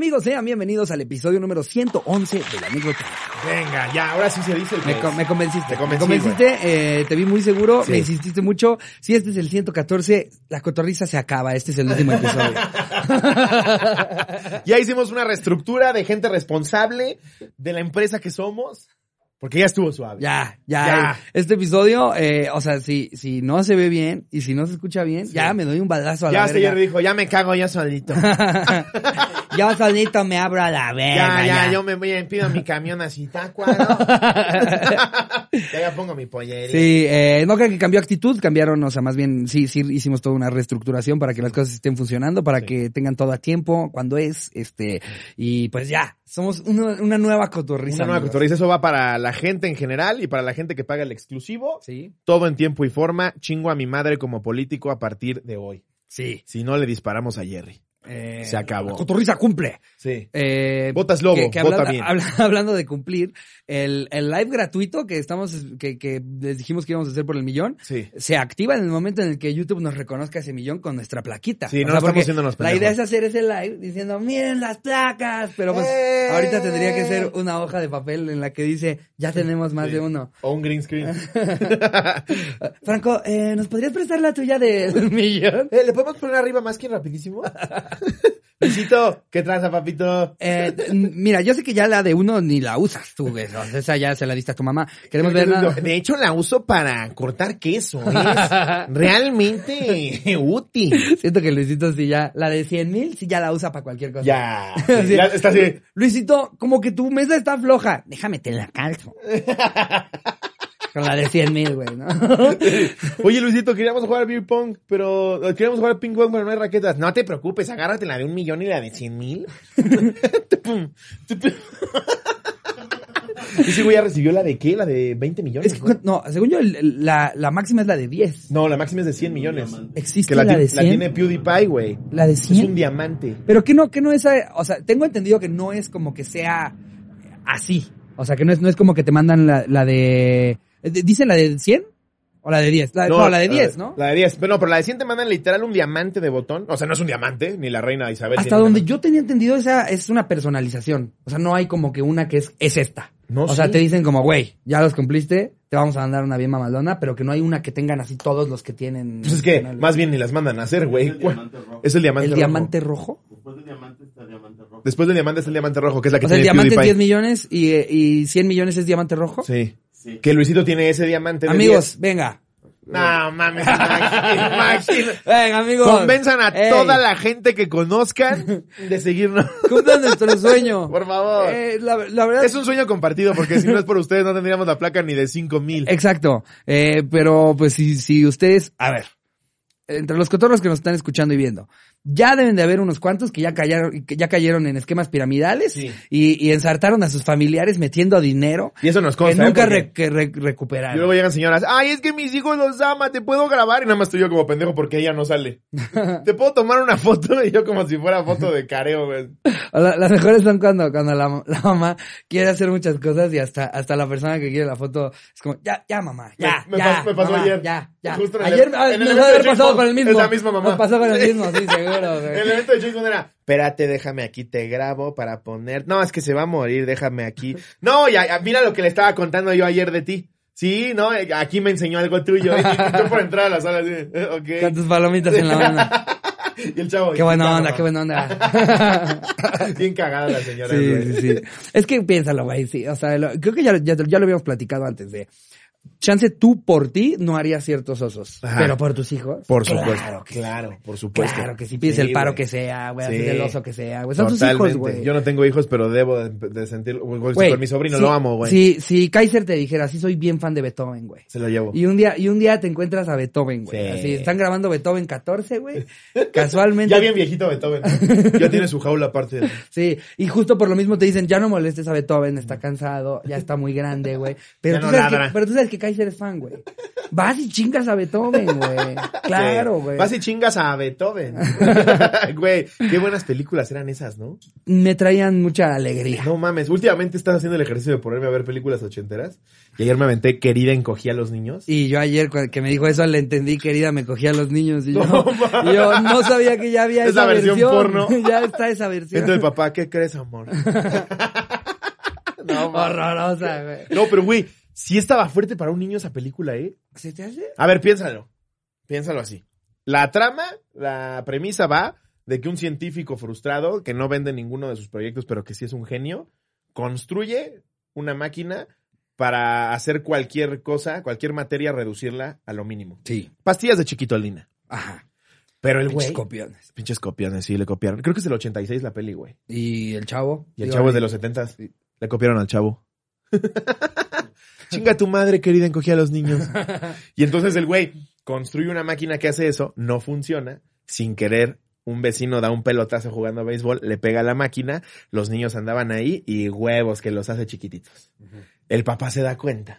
amigos? Sean bienvenidos al episodio número 111 de La Anécdota. Venga, ya, ahora sí se dice el Me, me convenciste. Te me convenciste, eh, te vi muy seguro, Sí. me insististe mucho. Si este es el 114, la cotorriza se acaba. Este es el último episodio. Ya hicimos una reestructura de gente responsable de la empresa que somos. Porque ya estuvo suave. Ya, ya, Ya. Este episodio, eh, o sea, si, si no se ve bien y si no se escucha bien, ya me doy un balazo a Ya la verga. ayer dijo, ya me cago yo solito. Yo solito me abro a la verga. ya, ya, yo me voy a pido mi camión así, tacuaro. ya, ya pongo mi pollería. Sí, eh, no creo que cambió actitud, cambiaron, o sea, más bien, sí, sí hicimos toda una reestructuración para que las cosas estén funcionando, para Sí. que tengan todo a tiempo, cuando es, este, y pues ya, somos una, una nueva cotorriza. Una nueva amigos. cotorriza. Eso va para la gente en general y para la gente que paga el exclusivo. Sí, Todo en tiempo y forma. Chingo a mi madre como político a partir de hoy. sí. Si no, le disparamos a Jerry. Eh, Se acabó. Cotorriza cumple. Sí. Eh, Votas lobo, que- que habla- bien. habla- hablando de cumplir, el, el live gratuito que estamos, que, que les dijimos que íbamos a hacer por el millón, Sí. se activa en el momento en el que YouTube nos reconozca ese millón con nuestra plaquita. Sí, O no sea, estamos los La idea es hacer ese live diciendo, miren las placas, pero pues ¡Eh! ahorita tendría que ser una hoja de papel en la que dice, ya tenemos más Sí. de uno. O un green screen. Franco, eh, ¿nos podrías prestar la tuya del millón? Eh, ¿Le podemos poner arriba más que rapidísimo? Luisito, ¿qué tranza, papito? Eh, mira, yo sé que ya la de uno ni la usas tú, güey. Esa ya se la diste a tu mamá. Queremos ver nada. De hecho, la uso para cortar queso. Es realmente útil. Siento que Luisito sí ya, la de 100 mil sí ya la usa para cualquier cosa. Ya. Sí. ya está así. Luisito, como que tu mesa está floja. Déjame te la calzo. Con la de 100 mil, güey, ¿no? Oye, Luisito, queríamos jugar beer pong, pero eh, queríamos jugar ping pong, pero no hay raquetas. No te preocupes, agárrate la de un millón y la de cien mil. Ese güey ya recibió la de qué? ¿La de 20 millones? Es que, no, según yo, el- el- la, la máxima es la de 10. No, la máxima es de 100 millones. ¿Existe Que la, la, ti- de la 100? tiene PewDiePie, güey. ¿La de Es 100? un diamante. Pero que no, que no es, eh, o sea, tengo entendido que no es como que sea así. O sea, que no es, no es como que te mandan la, la de, eh, ¿dicen la de 100? ¿O la de 10? La, no, la de 10, ¿no? La de 10. Pero no, pero la de 100 te mandan literal un diamante de botón. O sea, no es un diamante, ni la reina Isabel. Hasta donde yo tenía entendido, esa es una personalización. O sea, no hay como que una que es, es esta. No, o sea, sí. te dicen como, güey, ya los cumpliste, te vamos a mandar una bien mamalona, pero que no hay una que tengan así todos los que tienen. Pues es que más bien ni las mandan a hacer, güey. Es el diamante rojo. Es el diamante ¿El rojo. diamante rojo? Después del diamante está el diamante rojo. Después del diamante es el diamante rojo, que es la que O sea, el diamante es 10 PewDiePie. millones y, eh, y 100 millones es diamante rojo. Sí. Sí. Que Luisito tiene ese diamante de Amigos, venga. 10. No, mames, imagina-. Venga, amigos. Convenzan a Ey, toda la gente que conozcan de seguirnos. Cumplan nuestro sueño. Por favor. Eh, la, la verdad Es un sueño compartido, porque si no es por ustedes no tendríamos la placa ni de 5 mil. Exacto. Eh, pero pues si, si ustedes, a ver, entre los cotorros que nos están escuchando y viendo, ya deben de haber unos cuantos que ya cayeron, que ya cayeron en esquemas piramidales Sí. y, y ensartaron a sus familiares metiendo dinero Y eso nos que consta. ¿eh? nunca Porque re- que re- Y recuperaron. luego llegan señoras, ay, es que mis hijos los ama, te puedo grabar. Y nada más estoy yo como pendejo porque ella no sale. te puedo tomar una foto y yo como si fuera foto de careo, güey. La- las mejores son cuando, cuando la, la mamá quiere hacer muchas cosas y hasta, hasta la persona que quiere la foto es como, ya, ya mamá, ya, Me- me ya, pas- me pasó mamá, ayer. ya, ya. Justo en el- ayer en el evento va a haber de pasado con el mismo. Es la misma mamá. Nos pasó con el mismo, sí, seguro, güey. El evento de James Bond era, espérate, déjame aquí, te grabo para poner. No, es que se va a morir, déjame aquí. No, ya, ya, mira lo que le estaba contando yo ayer de ti. Sí, no, eh, aquí me enseñó algo tuyo. Y, tú por entrar a la sala, así, eh, Con tus palomitas en la mano. Y el chavo. Qué buena "Ya, onda, mamá". qué buena onda. Bien cagada la señora. Sí, güey. sí, sí. Es que piénsalo, güey, sí. O sea, lo- creo que ya, ya, ya lo habíamos platicado antes de... Chance tú por ti no harías ciertos osos, Ajá. pero por tus hijos. Por claro supuesto. que Claro, por supuesto. Claro que si pides Sí, el paro que sea, güey, Sí. el oso que sea, güey. Son tus Totalmente. hijos, güey. Yo no tengo hijos, pero debo de, de sentir, güey, con mi sobrino si- lo amo, güey. Si, si Kaiser te dijera, sí soy bien fan de Beethoven, güey. Se lo llevo. Y un día, y un día te encuentras a Beethoven, güey. Sí. Así, están grabando Beethoven 14, güey. Casualmente. Ya bien viejito Beethoven. ya tiene su jaula aparte. Sí, y justo por lo mismo te dicen, ya no molestes a Beethoven, está cansado, ya está muy grande, güey. Pero, no pero tú sabes que Kaiser es fan, güey. Vas y chingas a Beethoven, güey. Claro, güey. Vas y chingas a Beethoven. güey, qué buenas películas eran esas, ¿no? Me traían mucha alegría. No mames, últimamente estás haciendo el ejercicio de ponerme a ver películas ochenteras. Y ayer me aventé Querida encogía a los niños. Y yo ayer que me dijo eso le entendí, querida, me cogía a los niños y yo, No, mames. y yo no sabía que ya había Esa esa, versión porno. ya está esa versión. Entonces papá, ¿qué crees, amor? no. Horrorosa, güey. No, pero güey, sí estaba fuerte para un niño esa película, ¿eh? ¿Se te hace? A ver, piénsalo. Piénsalo así. La trama, la premisa va de que un científico frustrado, que no vende ninguno de sus proyectos, pero que sí es un genio, construye una máquina para hacer cualquier cosa, cualquier materia, reducirla a lo mínimo. Sí. Pastillas de chiquitolina. Ajá. Pero el Pinches güey... copiones. Pinches copiones, sí, le copiaron. Creo que es del 86 la peli, güey. Y el chavo. Y el Digo, chavo es de los 70. Le copiaron al chavo. Chinga tu madre, querida, encogía a los niños. Y entonces el güey construye una máquina que hace eso, no funciona, sin querer. Un vecino da un pelotazo jugando a béisbol, le pega a la máquina, los niños andaban ahí y huevos que los hace chiquititos. El papá se da cuenta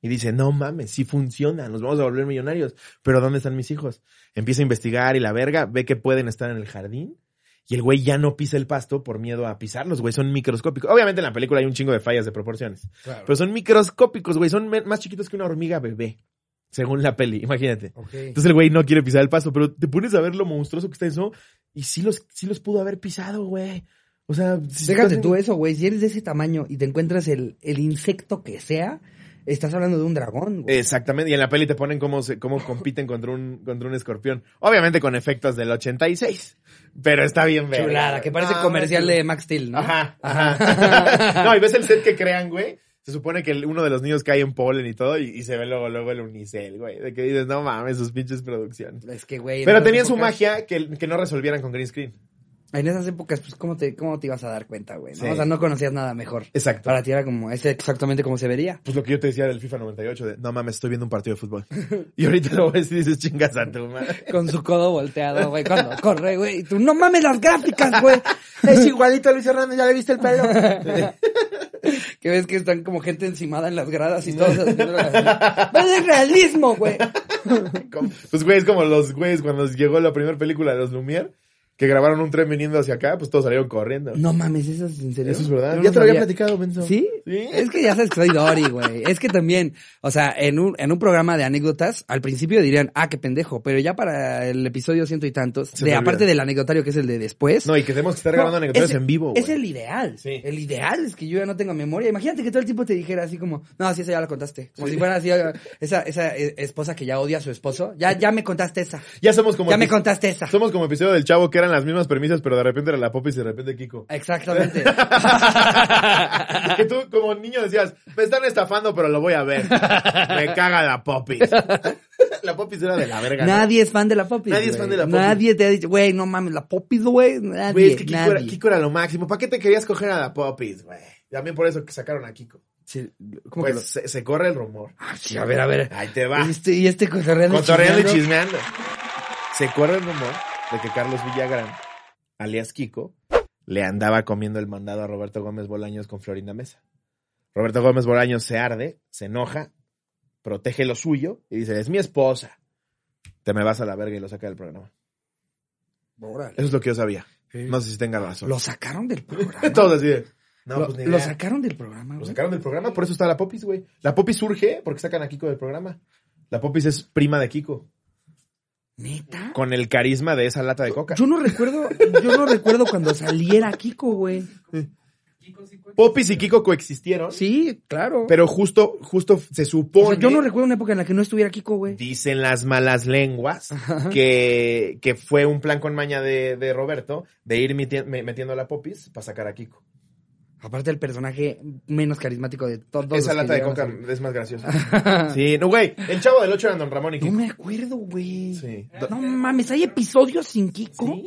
y dice, no mames, sí funciona, nos vamos a volver millonarios, pero ¿dónde están mis hijos? Empieza a investigar y la verga ve que pueden estar en el jardín y el güey ya no pisa el pasto por miedo a pisarlos, güey, son microscópicos. Obviamente en la película hay un chingo de fallas de proporciones, Claro. pero son microscópicos, güey, son más chiquitos que una hormiga bebé, según la peli, imagínate. Entonces el güey no quiere pisar el pasto, pero te pones a ver lo monstruoso que está eso y sí los, sí los pudo haber pisado, güey. O sea, si Déjate tú eso, güey. Si eres de ese tamaño y te encuentras el, el insecto que sea, estás hablando de un dragón, güey. Exactamente, y en la peli te ponen cómo, se, cómo compiten contra un, contra un escorpión. Obviamente con efectos del 86, pero está bien verga, Chulada, que parece No, comercial de Max Steel, ¿no? Ajá, ajá. no, y ves el set que crean, güey. Se supone que uno de los niños cae en polen y todo, y, y se ve luego, luego el unicel, güey. De que dices, no mames, sus pinches producciones. Es que, güey. Pero tenían su magia que, que no resolvieran con green screen. En esas épocas, pues, ¿cómo te, cómo te ibas a dar cuenta, güey? ¿no? Sí. O sea, no conocías nada mejor. Exacto. Para ti era como, es exactamente como se vería. Pues lo que yo te decía del FIFA 98, de, no mames, estoy viendo un partido de fútbol. Y ahorita lo ves y dices, chingas a tu madre. Con su codo volteado, güey, cuando corre, güey. Y tú, no mames las gráficas, güey. Es igualito a Luis Hernández, ya le viste el pelo. que ves que están como gente encimada en las gradas y todo. ¡Ves el realismo, güey! Pues güey, es como los güeyes cuando llegó la primera película de los Lumière, que grabaron un tren viniendo hacia acá, pues todos salieron corriendo. No mames, ¿eso es en serio? Eso es verdad. Ya te lo había platicado, Benzo. ¿Sí? Sí. Es que ya sabes que soy Dory, güey. Es que también, o sea, en un, en un programa de anécdotas, al principio dirían, ah, qué pendejo, pero ya para el episodio ciento y tantos, Se de te aparte del anecdotario que es el de después. No, y que tenemos que estar grabando anecdotarios es- en vivo. Es el ideal. Sí. El ideal es que yo ya no tengo memoria. Imagínate que todo el tiempo te dijera así como, no, sí, esa ya la contaste. Como Sí. si fuera así, esa, esa eh, esposa que ya odia a su esposo. Ya, ya me contaste esa. Ya somos como... Ya me contaste esa. Somos como episodio del Chavo que eran las mismas premisas, pero de repente era la Popis y de repente Kiko. Exactamente. que tú como niño decías, me están estafando, pero lo voy a ver. Me caga la Popis. la Popis era de la verga. ¿no? Nadie es fan de la Popis. Nadie es fan de la Popis. Nadie te ha dicho, güey, no mames, la Popis, güey. Nadie, Güey, es que Kiko era, nadie. Kiko era lo máximo. ¿Para qué te querías coger a la Popis, güey? También por eso que sacaron a Kiko. Sí, ¿cómo que Pues lo- se, se corre el rumor. Ah, sí, a ver, a ver. Ahí te va. Y este, y este cotorreando. Cotorreando y chismeando. Se corre el rumor de que Carlos Villagrán, alias Kiko, le andaba comiendo el mandado a Roberto Gómez Bolaños con Florinda Mesa. Roberto Gómez Bolaños se arde, se enoja, protege lo suyo y dice, es mi esposa. Te me vas a la verga y lo saca del programa. Órale. Eso es lo que yo sabía. No sé si tenga razón. Lo sacaron del programa. Todos así de, No, lo, pues ni lo sacaron del programa, Lo güey. sacaron del programa, por eso está la Popis, güey. La Popis surge porque sacan a Kiko del programa. La Popis es prima de Kiko, ¿Neta? con el carisma de esa lata de coca. Yo no recuerdo, yo no recuerdo cuando saliera Kiko, güey. Popis y Kiko coexistieron, Sí, claro. pero justo, justo se O supone, sea, yo no recuerdo una época en la que no estuviera Kiko, güey. dicen las malas lenguas, que, que fue un plan con maña de, de Roberto de ir meti- me- metiendo a la Popis para sacar a Kiko. Aparte el personaje menos carismático de todos. los Esa que lata de a coca es más graciosa. Sí, no, güey. El chavo del 8 era Don Ramón y No Kiko. me acuerdo, güey. Sí. No mames, ¿hay episodios sin Kiko?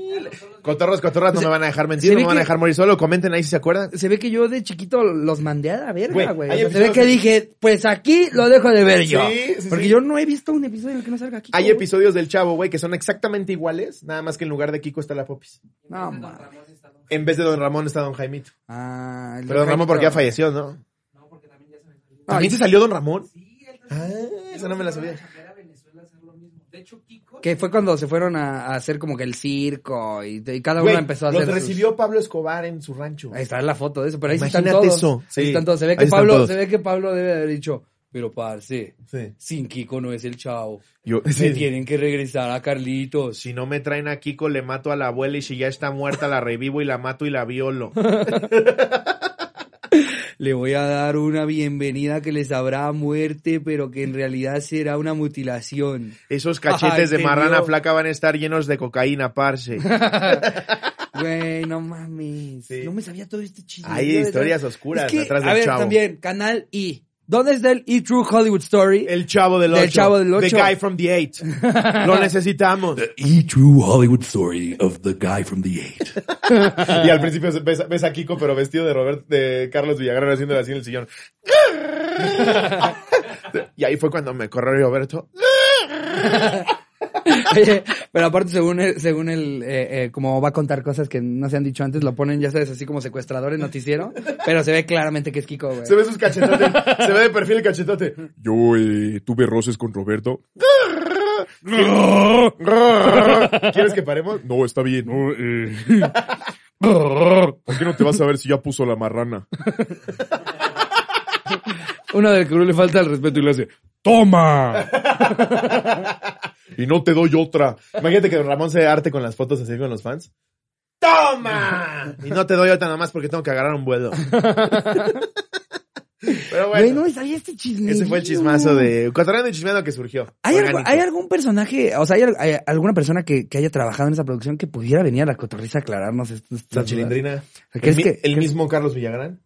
Cotorros, cotorras, no Se- me van a dejar mentir, no me van a dejar morir solo. Comenten ahí si se acuerdan. Se ve que yo de chiquito los mandé a la verga, Güey, güey. hay O sea, se ve que dije, pues aquí lo dejo de ver yo. Sí, sí, Porque sí. yo no he visto un episodio en el que no salga Kiko. Hay güey. episodios del chavo, güey, que son exactamente iguales, nada más que en lugar de Kiko está la Popis. No, mames. En vez de Don Ramón está Don Jaimito. Ah, el Pero Don Ramón porque ya falleció, ¿no? No, ¿También se salió Don Ramón? Ah, esa no me la sabía. Que fue cuando se fueron a, a hacer como que el circo y, y cada uno Güey, empezó a los hacer. recibió Pablo Escobar en su rancho. Ahí está la foto de eso, pero ahí sí están Imagínate todos. eso, sí. Ahí están todos. Se ve Ahí que están Pablo, todos. se ve que Pablo debe haber dicho, pero parce, Sí. sin Kiko no es el chavo. Yo, Me sí. tienen que regresar a Carlitos. Si no me traen a Kiko, le mato a la abuela y si ya está muerta, la revivo y la mato y la violo. Le voy a dar una bienvenida que les sabrá a muerte, pero que en realidad será una mutilación. Esos cachetes Ay, de marrana flaca van a estar llenos de cocaína, parce. Güey, no mames. Sí. No me sabía todo este chisme. Hay historias oscuras Es que, detrás del a ver, chavo. también, Canal I. ¿Dónde está el E True Hollywood Story? El chavo del Del ocho. Chavo del The Ocho. guy from the eight. Lo necesitamos. E true Hollywood story of the guy from the eight. Y al principio ves, ves a Kiko, pero vestido de Robert, de Carlos Villagrán haciendo así en el sillón. Y ahí fue cuando me corrió Roberto. Oye, pero aparte según el, según el, eh, eh, como va a contar cosas que no se han dicho antes, lo ponen, ya sabes, así como secuestrador en noticiero, pero se ve claramente que es Kiko, güey. Se ve sus cachetotes. se ve de perfil el cachetote. Yo eh, tuve roces con Roberto. ¿Quieres que paremos? No, está bien. No, eh. ¿Por qué no te vas a ver si ya puso la marrana? Uno del Cruz le falta el respeto y le hace, ¡Toma! Y no te doy otra. Imagínate que Don Ramón se arte con las fotos así con los fans. ¡Toma! Y no te doy otra nada más porque tengo que agarrar un vuelo. Pero güey, bueno, no me sabía este chisme. ese fue el chismazo de... Cotorreando y chismeando que surgió. ¿Hay, algo-. ¿Hay algún personaje, o sea, hay, al- hay alguna persona que, que haya trabajado en esa producción que pudiera venir a la cotorriza a aclararnos esto? La chilindrina. ¿Qué El, mi- mismo Carlos Villagrán.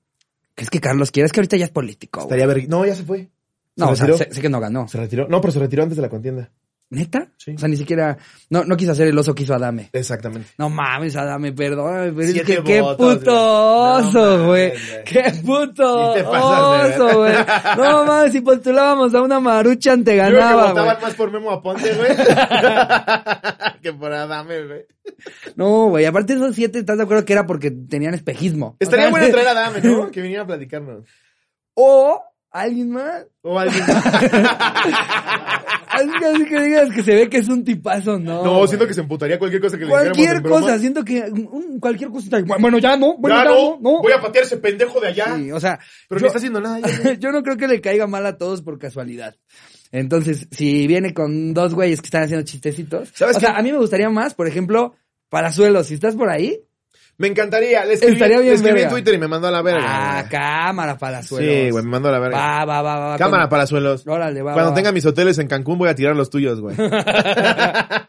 ¿Qué es que Carlos quiere? Es que ahorita ya es político, güey. Estaría ver... No, ya se fue. No, ¿Se o sea, retiró? sé, sé que no ganó. Se retiró. No, pero se retiró antes de la contienda. ¿Neta? Sí. O sea, ni siquiera, no, no quiso hacer el oso que hizo Adame. Exactamente. No mames, Adame, perdóname, pero es Siete que qué puto. No oso, güey. güey. Qué puto Sí de oso, güey. No mames, si postulábamos a una maruchan te Yo que ganaba, votaban güey. más por Memo Aponte, güey. que por Adame, güey. No, güey, aparte esos siete, ¿estás de acuerdo que era porque tenían espejismo? Estaría bueno traer a Adame, ¿no? Que viniera a platicarnos. O alguien más. O alguien. Alguien así que digas que se ve que es un tipazo, ¿no? No, güey. siento que se emputaría cualquier cosa que le Cualquier en broma. cosa, siento que un- cualquier cosa. Bueno, ya no, bueno, Ya ya, no, no, no. voy a patear ese pendejo de allá. Sí, o sea, Pero yo, no está haciendo nada. ya. yo no creo que le caiga mal a todos por casualidad. Entonces, si viene con dos güeyes que están haciendo chistecitos. ¿Sabes o qué? sea, a mí me gustaría más, por ejemplo, Palazuelos, si estás por ahí. Me encantaría. Le escribí, Estaría bien le escribí en. Twitter y me mandó a la verga. ah, güey. cámara, Palazuelos. Sí, güey, me mandó a la verga. Va, va, va, va. Cámara, con- palazuelos. Órale, va. Cuando va. tenga mis hoteles en Cancún voy a tirar los tuyos, güey.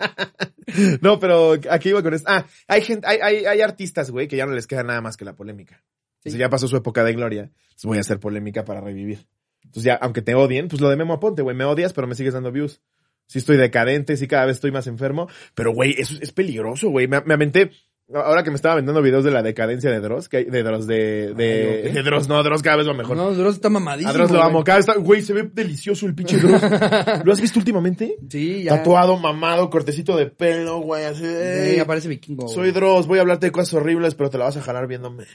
no, pero aquí iba con esto. Ah, hay gente, hay, hay, hay artistas, güey, que ya no les queda nada más que la polémica. Entonces ya pasó su época de gloria. Entonces voy a hacer polémica para revivir. Entonces ya, aunque te odien, pues lo de Memo Aponte, güey, me odias, pero me sigues dando views. Sí estoy decadente, sí cada vez estoy más enfermo, pero güey, eso es peligroso, güey. Me, me aventé, ahora que me estaba aventando videos de la decadencia de Dross, que hay- de Dross, de, de, Ay, de Dross, no, Dross cada vez va mejor. No, Dross está mamadísimo. A Dross lo amo. Cada vez está, güey, se ve delicioso el pinche Dross. ¿Lo has visto últimamente? Sí, ya. Tatuado, mamado, cortecito de pelo, güey, así. Sí, aparece vikingo. soy Dross, voy a hablarte de cosas horribles, pero te la vas a jalar viéndome.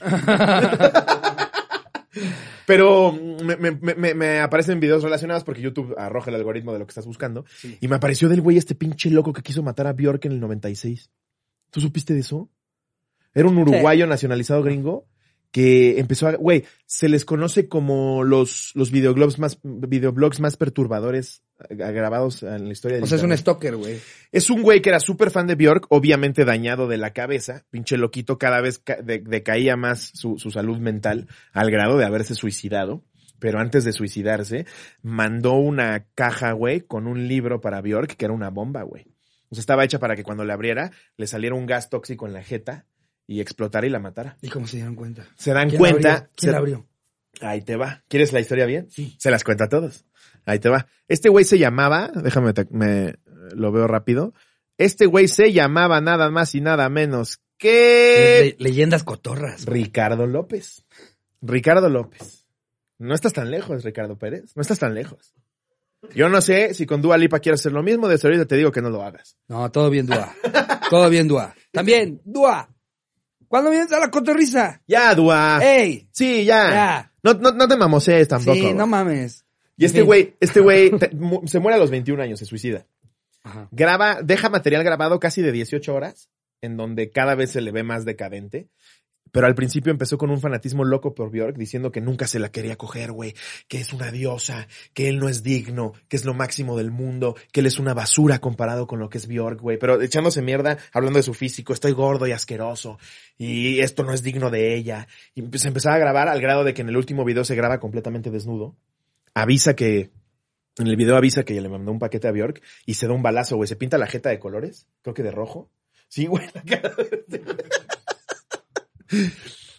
pero me, me, me, me aparecen videos relacionados porque YouTube arroja el algoritmo de lo que estás buscando. Sí. Y me apareció del güey este pinche loco que quiso matar a Bjork en el 96. ¿Tú supiste de eso? Era un uruguayo nacionalizado gringo que empezó a, güey, se les conoce como los, los videoblogs más, videoblogs más perturbadores eh, grabados en la historia del O sea, es un stalker, güey. Es un güey que era súper fan de Bjork, obviamente dañado de la cabeza, pinche loquito, cada vez ca- de- decaía más su, su salud mental al grado de haberse suicidado. Pero antes de suicidarse, mandó una caja, güey, con un libro para Bjork, que era una bomba, güey. O sea, estaba hecha para que cuando la abriera, le saliera un gas tóxico en la jeta y explotara y la matara. ¿Y cómo se dieron cuenta? Se dan ¿Quién cuenta. la abrió? ¿Quién se- la abrió? Ahí te va. ¿Quieres la historia bien? Sí. Se las cuenta a todos. Ahí te va. Este güey se llamaba, déjame, te- me, lo veo rápido. Este güey se llamaba nada más y nada menos que Le- leyendas cotorras. Ricardo López. Ricardo López. No estás tan lejos, Ricardo Pérez. No estás tan lejos. Yo no sé si con Dua Lipa quieres hacer lo mismo, desde ahorita te digo que no lo hagas. No, todo bien, Dua. todo bien, Dua. También, Dua. ¿Cuándo vienes a la cotorriza? Ya, Dua. ¡Ey! Sí, ya. Ya. No, no, no te mamosees tampoco. Sí, no mames. Y este güey, este güey te- mu- se muere a los 21 años, se suicida. Ajá. Graba, deja material grabado casi de 18 horas, en donde cada vez se le ve más decadente. Pero al principio empezó con un fanatismo loco por Bjork, diciendo que nunca se la quería coger, güey, que es una diosa, que él no es digno, que es lo máximo del mundo, que él es una basura comparado con lo que es Bjork, güey. Pero echándose mierda, hablando de su físico, estoy gordo y asqueroso, y esto no es digno de ella. Y pues empezaba a grabar al grado de que en el último video se graba completamente desnudo. Avisa que, en el video avisa que le mandó un paquete a Bjork y se da un balazo, güey. Se pinta la jeta de colores, creo que de rojo. Sí, güey.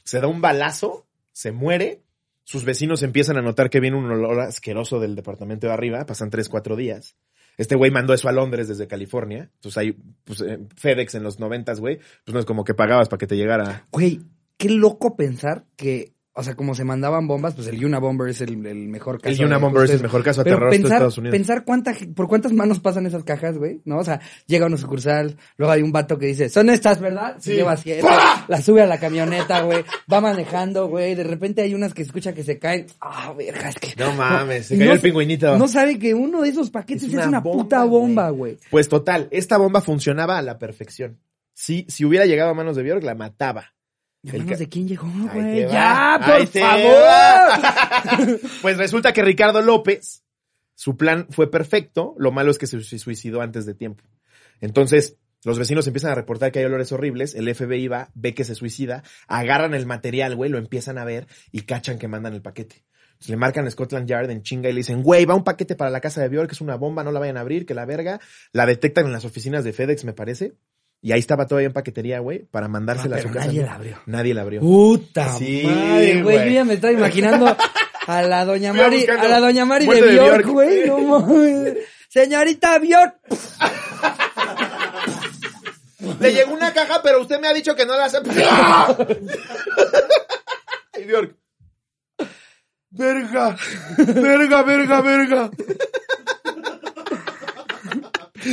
Se da un balazo, se muere. Sus vecinos empiezan a notar que viene un olor asqueroso del departamento de arriba. Pasan tres, cuatro días. Este güey mandó eso a Londres desde California. Entonces hay pues, eh, FedEx en los noventas, güey. Pues no es como que pagabas para que te llegara. Güey, qué loco pensar que, o sea, como se mandaban bombas, pues el Yuna Bomber es el, el mejor caso. El Yuna Bomber es el mejor caso Pero aterrador de Estados Unidos. pensar cuánta, por cuántas manos pasan esas cajas, güey, ¿no? O sea, llega una sucursal, luego hay un vato que dice, son estas, ¿verdad? Se Sí. lleva siete, la sube a la camioneta, güey, va manejando, güey, de repente hay unas que escucha que se caen. Ah, verga, es que... No mames, se cayó no el se- pingüinito. No sabe que uno de esos paquetes es una, puta bomba, güey. Pues total, esta bomba funcionaba a la perfección. Si, si hubiera llegado a manos de Bjork, la mataba. ¿De manos de quién llegó, güey? ¡Ya, por favor! Pues resulta que Ricardo López, su plan fue perfecto, lo malo es que se suicidó antes de tiempo. Entonces, los vecinos empiezan a reportar que hay olores horribles, el FBI va, ve que se suicida, agarran el material, güey, lo empiezan a ver y cachan que mandan el paquete. Entonces, le marcan a Scotland Yard en chinga y le dicen, güey, va un paquete para la casa de Bjork, que es una bomba, no la vayan a abrir, que la verga. La detectan en las oficinas de FedEx, me parece. Y ahí estaba todavía en paquetería, güey, para mandársela Ah, a su casa. nadie la abrió. Nadie la abrió. Puta Sí, madre, güey. Yo ya me estaba imaginando a la doña Mari, a la doña Mari de Bjork, güey. No mames. Señorita Bjork. Le llegó una caja, pero usted me ha dicho que no la acepta. Ay, Bjork. Verga, verga, verga, verga.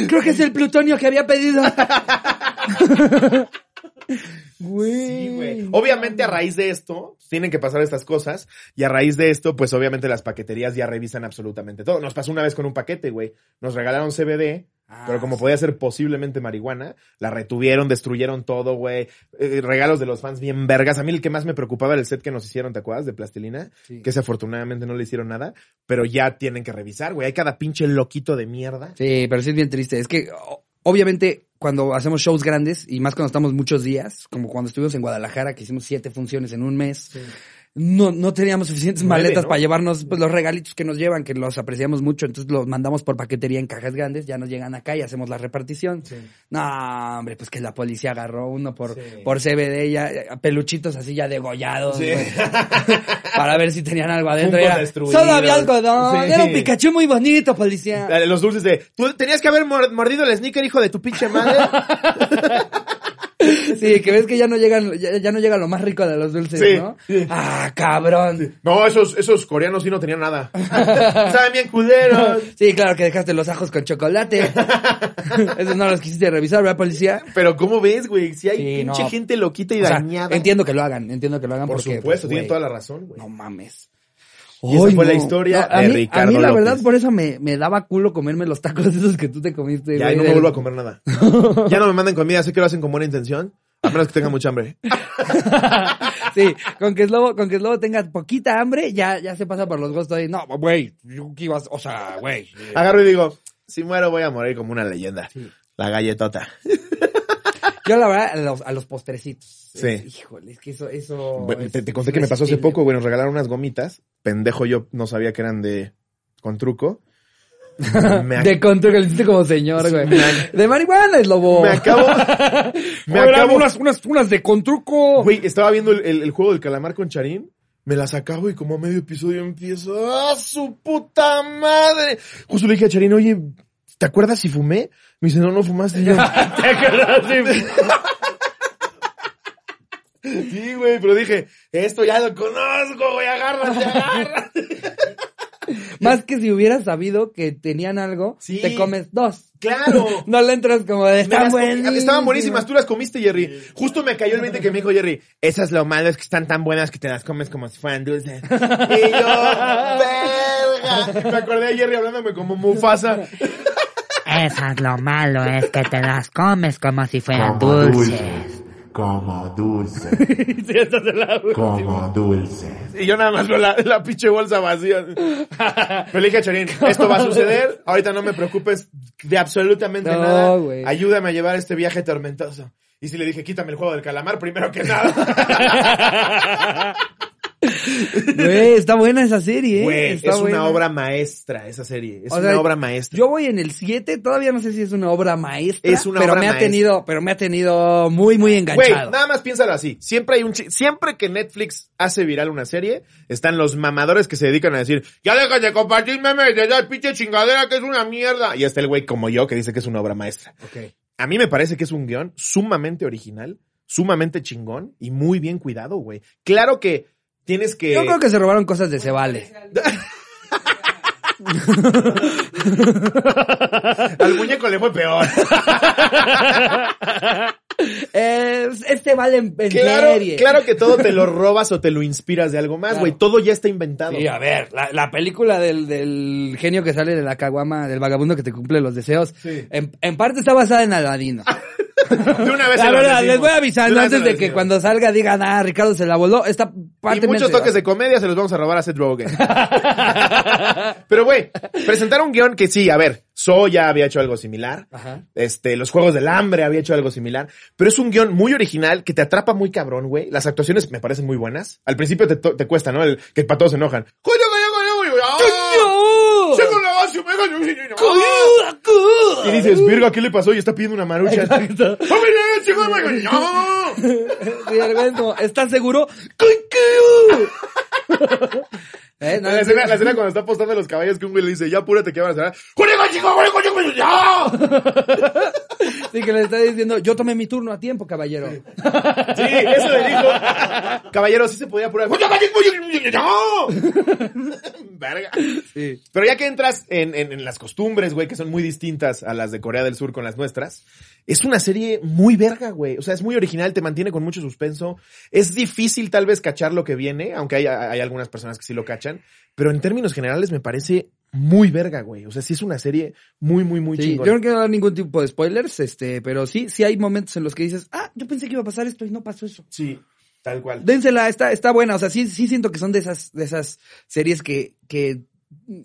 Creo que es el plutonio que había pedido. Güey. Sí, güey. Obviamente a raíz de esto, tienen que pasar estas cosas, y a raíz de esto, pues obviamente las paqueterías ya revisan absolutamente todo. Nos pasó una vez con un paquete, güey. Nos regalaron CBD, pero como podía ser posiblemente marihuana, la retuvieron, destruyeron todo, güey. Eh, regalos de los fans bien vergas. A mí el que más me preocupaba era el set que nos hicieron, ¿te acuerdas? De plastilina. Sí. Que ese afortunadamente no le hicieron nada, pero ya tienen que revisar, güey. Hay cada pinche loquito de mierda. Sí, pero sí es bien triste. Es que, obviamente, cuando hacemos shows grandes, y más cuando estamos muchos días, como cuando estuvimos en Guadalajara, que hicimos siete funciones en un mes, no, no teníamos suficientes Nueve, maletas ¿no? para llevarnos pues, los regalitos que nos llevan, que los apreciamos mucho, entonces los mandamos por paquetería en cajas grandes, ya nos llegan acá y hacemos la repartición. No, hombre, pues que la policía agarró uno por, Sí. por CBD, ya, peluchitos así ya degollados, Sí. para ver si tenían algo adentro. Era. Solo había algodón, era un Pikachu muy bonito, policía. Los dulces de, tú tenías que haber mor- mordido el sneaker, hijo de tu pinche madre. Sí, que ves que ya no llegan, ya, ya no llega lo más rico de los dulces, Sí, ¿no? sí. Ah, cabrón. No, esos, esos coreanos sí no tenían nada. Saben bien culeros. Sí, claro que dejaste los ajos con chocolate. Esos no los quisiste revisar, ¿verdad, policía? Pero ¿cómo ves, güey? Si hay Sí, pinche no. gente loquita y O sea, dañada. entiendo que lo hagan, entiendo que lo hagan Por porque, supuesto, pues, tienen güey, toda la razón, güey. No mames. Y esa fue la no. historia a de mí, Ricardo A mí, la López. verdad, por eso me, me daba culo comerme los tacos esos que tú te comiste, Ya, y no me vuelvo a comer nada. ya no me manden comida, sé que lo hacen con buena intención. A menos que tengan mucha hambre. Sí, con que Slobo, con que Slobo tenga poquita hambre, ya, ya se pasa por los gustos ahí. No, güey, yo que ibas, o sea, güey. Agarro y digo, si muero voy a morir como una leyenda. Sí. La galletota. Yo la verdad, a los, a los postrecitos. Sí. Híjole, es que eso, eso. Bueno, es te, te conté que me pasó hace poco, güey. Nos regalaron unas gomitas. Pendejo, yo no sabía que eran de. con truco. Me, De control que le hiciste como señor, güey. De marihuana es lobo. me acabo. me Oye, acabo. unas, unas, unas de contruco. Güey, estaba viendo el, el- el juego del calamar con Charín. Me las acabo y como a medio episodio empiezo. ¡Ah, su puta madre! Justo le dije a Charín, oye, ¿te acuerdas si fumé? Me dice, no, no fumaste. Yo, sí, güey, pero dije, esto ya lo conozco, güey, agárrate, agárrate. Más que si hubieras sabido que tenían algo, Sí. te comes dos. Claro. No le entras como de, están buenísimas. Estaban buenísimas, tú las comiste, Jerry. Justo me cayó el 20 que me dijo Jerry, esas lo malo es que están tan buenas que te las comes como si fueran dulces. y yo, verga. Me acordé de Jerry hablándome como Mufasa. Eso es lo malo, es que te las comes como si fueran Como dulces. dulces. Como dulces. Sí, esta es la. Como dulces. Y yo nada más veo la, la pinche bolsa vacía. Pero le dije a Charín, esto va a suceder. Ahorita no me preocupes de absolutamente No, nada. güey. Ayúdame a llevar este viaje tormentoso. Y si le dije, quítame el juego del calamar primero que nada. Güey, está buena esa serie, ¿eh? Güey, Está es buena. una obra maestra esa serie. Es O una sea, obra maestra. Yo voy en el 7, todavía no sé si es una obra maestra. Es una pero obra me ha maestra. tenido, pero me ha tenido muy, muy Güey, enganchado. nada más piénsalo así. Siempre hay un siempre que Netflix hace viral una serie, están los mamadores que se dedican a decir, ya dejan de compartir memes de esa pinche chingadera que es una mierda. Y está el güey como yo que dice que es una obra maestra. A mí me parece que es un guion sumamente original, sumamente chingón y muy bien cuidado, güey. Claro que tienes que... Yo creo que se robaron cosas de Cebale. Al muñeco le fue peor. Este vale en, en claro, serie. claro que todo te lo robas o te lo inspiras de algo más, Claro. güey. Todo ya está inventado. Sí, a ver, la, la película del, del genio que sale de la caguama, del vagabundo que te cumple los deseos, Sí. en, en parte está basada en Aladino. De una vez La verdad, les voy avisando antes de que cuando salga digan, ah, Ricardo se la voló. Esta parte Y muchos toques de comedia se los vamos a robar a Seth Rogen. Pero, güey, presentar un guion que sí, a ver, Soya había hecho algo similar. Ajá. Este, los Juegos del Hambre había hecho algo similar. Pero es un guion muy original que te atrapa muy cabrón, güey. Las actuaciones me parecen muy buenas. Al principio te, te cuesta, ¿no? El, que para todos se enojan. ¡Coño, coño, coño, coño! ¡Ah! ¡Ah! Y dices, virga, ¿qué le pasó? Y está pidiendo una marucha. Exacto. Es como, ¿estás seguro? ¿Eh? No, La escena, la escena cuando está apostando los caballos que un güey le dice, ya apúrate que van a cerrar. ¡Coño, chico, coño, ya! Sí, que le está diciendo, yo tomé mi turno a tiempo, caballero. Sí, eso le dijo. Caballero, sí se podía apurar. Verga. Sí. Pero ya que entras en, en, en las costumbres, güey, que son muy distintas a las de Corea del Sur con las nuestras, es una serie muy verga, güey. O sea, es muy original, te mantiene con mucho suspenso. Es difícil tal vez cachar lo que viene, aunque hay, hay algunas personas que sí lo cachan. Pero en términos generales me parece muy verga, güey. O sea, sí es una serie muy, muy, muy Sí, chingona. yo no quiero dar ningún tipo de spoilers, este, pero sí, sí hay momentos en los que dices, ah, yo pensé que iba a pasar esto y no pasó eso. Sí, tal cual. Dénsela, está, está buena, o sea, sí, sí siento que son de esas, de esas series que, que,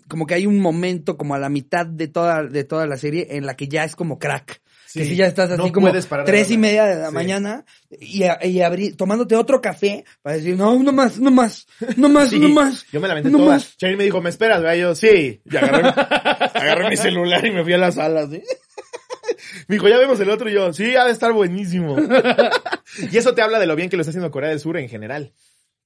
como que hay un momento como a la mitad de toda, de toda la serie en la que ya es como crack. Que si ya estás así no como tres y media de la Sí. mañana y, y abrí- tomándote otro café para decir, no, no más, no más, no más, Sí, no más. Yo me la aventé no toda. más. Charin me dijo, ¿me esperas? ¿verdad? Yo, sí. Y agarré, agarré mi celular y me fui a la sala, ¿sí? Me dijo, ya vemos el otro y yo, sí, ha de estar buenísimo. y eso te habla de lo bien que lo está haciendo Corea del Sur en general.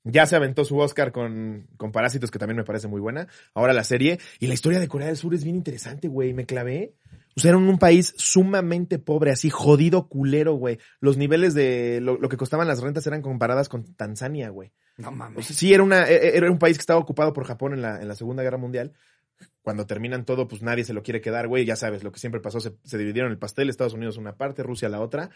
Ya se aventó su Oscar con, con Parásitos, que también me parece muy buena. Ahora la serie. Y la historia de Corea del Sur es bien interesante, güey. Me clavé. O sea, era un país sumamente pobre, así jodido, culero, güey. Los niveles de lo, lo que costaban las rentas eran comparadas con Tanzania, güey. No O mames. sea, sí, era, una, e- era un país que estaba ocupado por Japón en la, en la Segunda Guerra Mundial. Cuando terminan todo, pues nadie se lo quiere quedar, güey. Ya sabes, lo que siempre pasó, se, se dividieron el pastel, Estados Unidos una parte, Rusia la otra.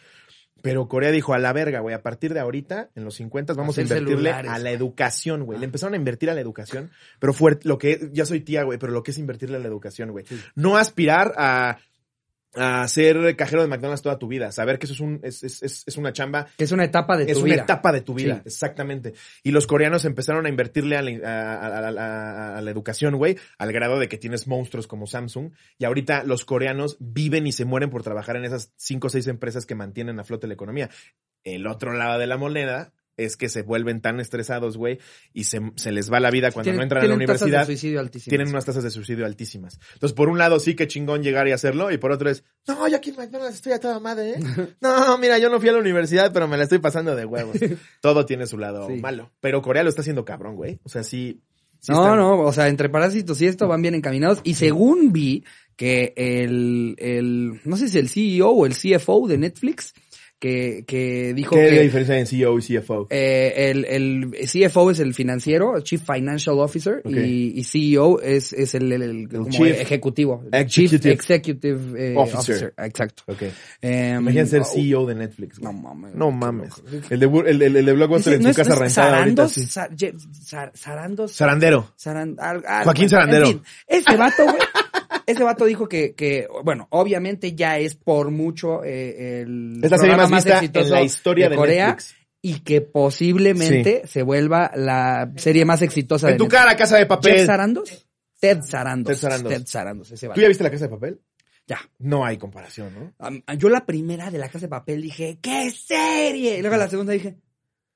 Pero Corea dijo, a la verga, güey, a partir de ahorita, en los 50, vamos a invertirle celulares. a la educación, güey. Le empezaron a invertir a la educación, pero fuerte, lo que, ya soy tía, güey, pero lo que es invertirle a la educación, güey. No aspirar a, a ser cajero de McDonald's toda tu vida, saber que eso es un, es, es, es, es una chamba Que es una etapa de es tu una vida. etapa de tu vida, Sí. exactamente. Y los coreanos empezaron a invertirle a la, a- a- a la educación, güey, al grado de que tienes monstruos como Samsung. Y ahorita los coreanos viven y se mueren por trabajar en esas cinco o seis empresas que mantienen a flote la economía. El otro lado de la moneda es que se vuelven tan estresados, güey, y se, se les va la vida cuando Tienen- no entran a la tienen tasas de universidad suicidio altísimas. tienen unas tasas de suicidio altísimas. Entonces, por un lado, sí que chingón llegar y hacerlo, y por otro es, no, yo aquí en McDonald's estoy a toda madre, ¿eh? No, mira, yo no fui a la universidad, pero me la estoy pasando de huevos. Todo tiene su lado Sí. malo. Pero Corea lo está haciendo cabrón, güey. O sea, sí. sí no, están- no, o sea, entre parásitos y esto van bien encaminados. Y según vi que el, el, no sé si el CEO o el CFO de Netflix que, que dijo ¿Qué es la que diferencia en CEO y CFO? eh, el, el CFO es el financiero, Chief Financial Officer, Ok. y, y CEO es, es el, el- el como Chief ejecutivo. Executive Chief Executive eh, Officer. Officer. Exacto. Ok. Em, Imagínate ser oh, CEO de Netflix. No mames. No mames. El de, el, el, el de Blockbuster en ¿no su es- casa no ahorita, Sarandos? sí. Sar- Sarandos. Sarandero. Saran- al- al- Joaquín Sarandero. en fin, ese vato, güey. Ese vato dijo que, que, bueno, obviamente ya es por mucho eh, el Es la serie programa más vista en la historia de Corea Netflix. y que posiblemente se vuelva la serie más exitosa En de tu Netflix. cara, Casa de ¿Jeff Papel. Sarandos? Ted Sarandos. Ted Sarandos. Ted Sarandos, ese ¿Tú ya viste la Casa de Papel? Ya. No hay comparación, ¿no? Yo la primera de la casa de papel dije, ¡qué serie! Y luego la segunda dije,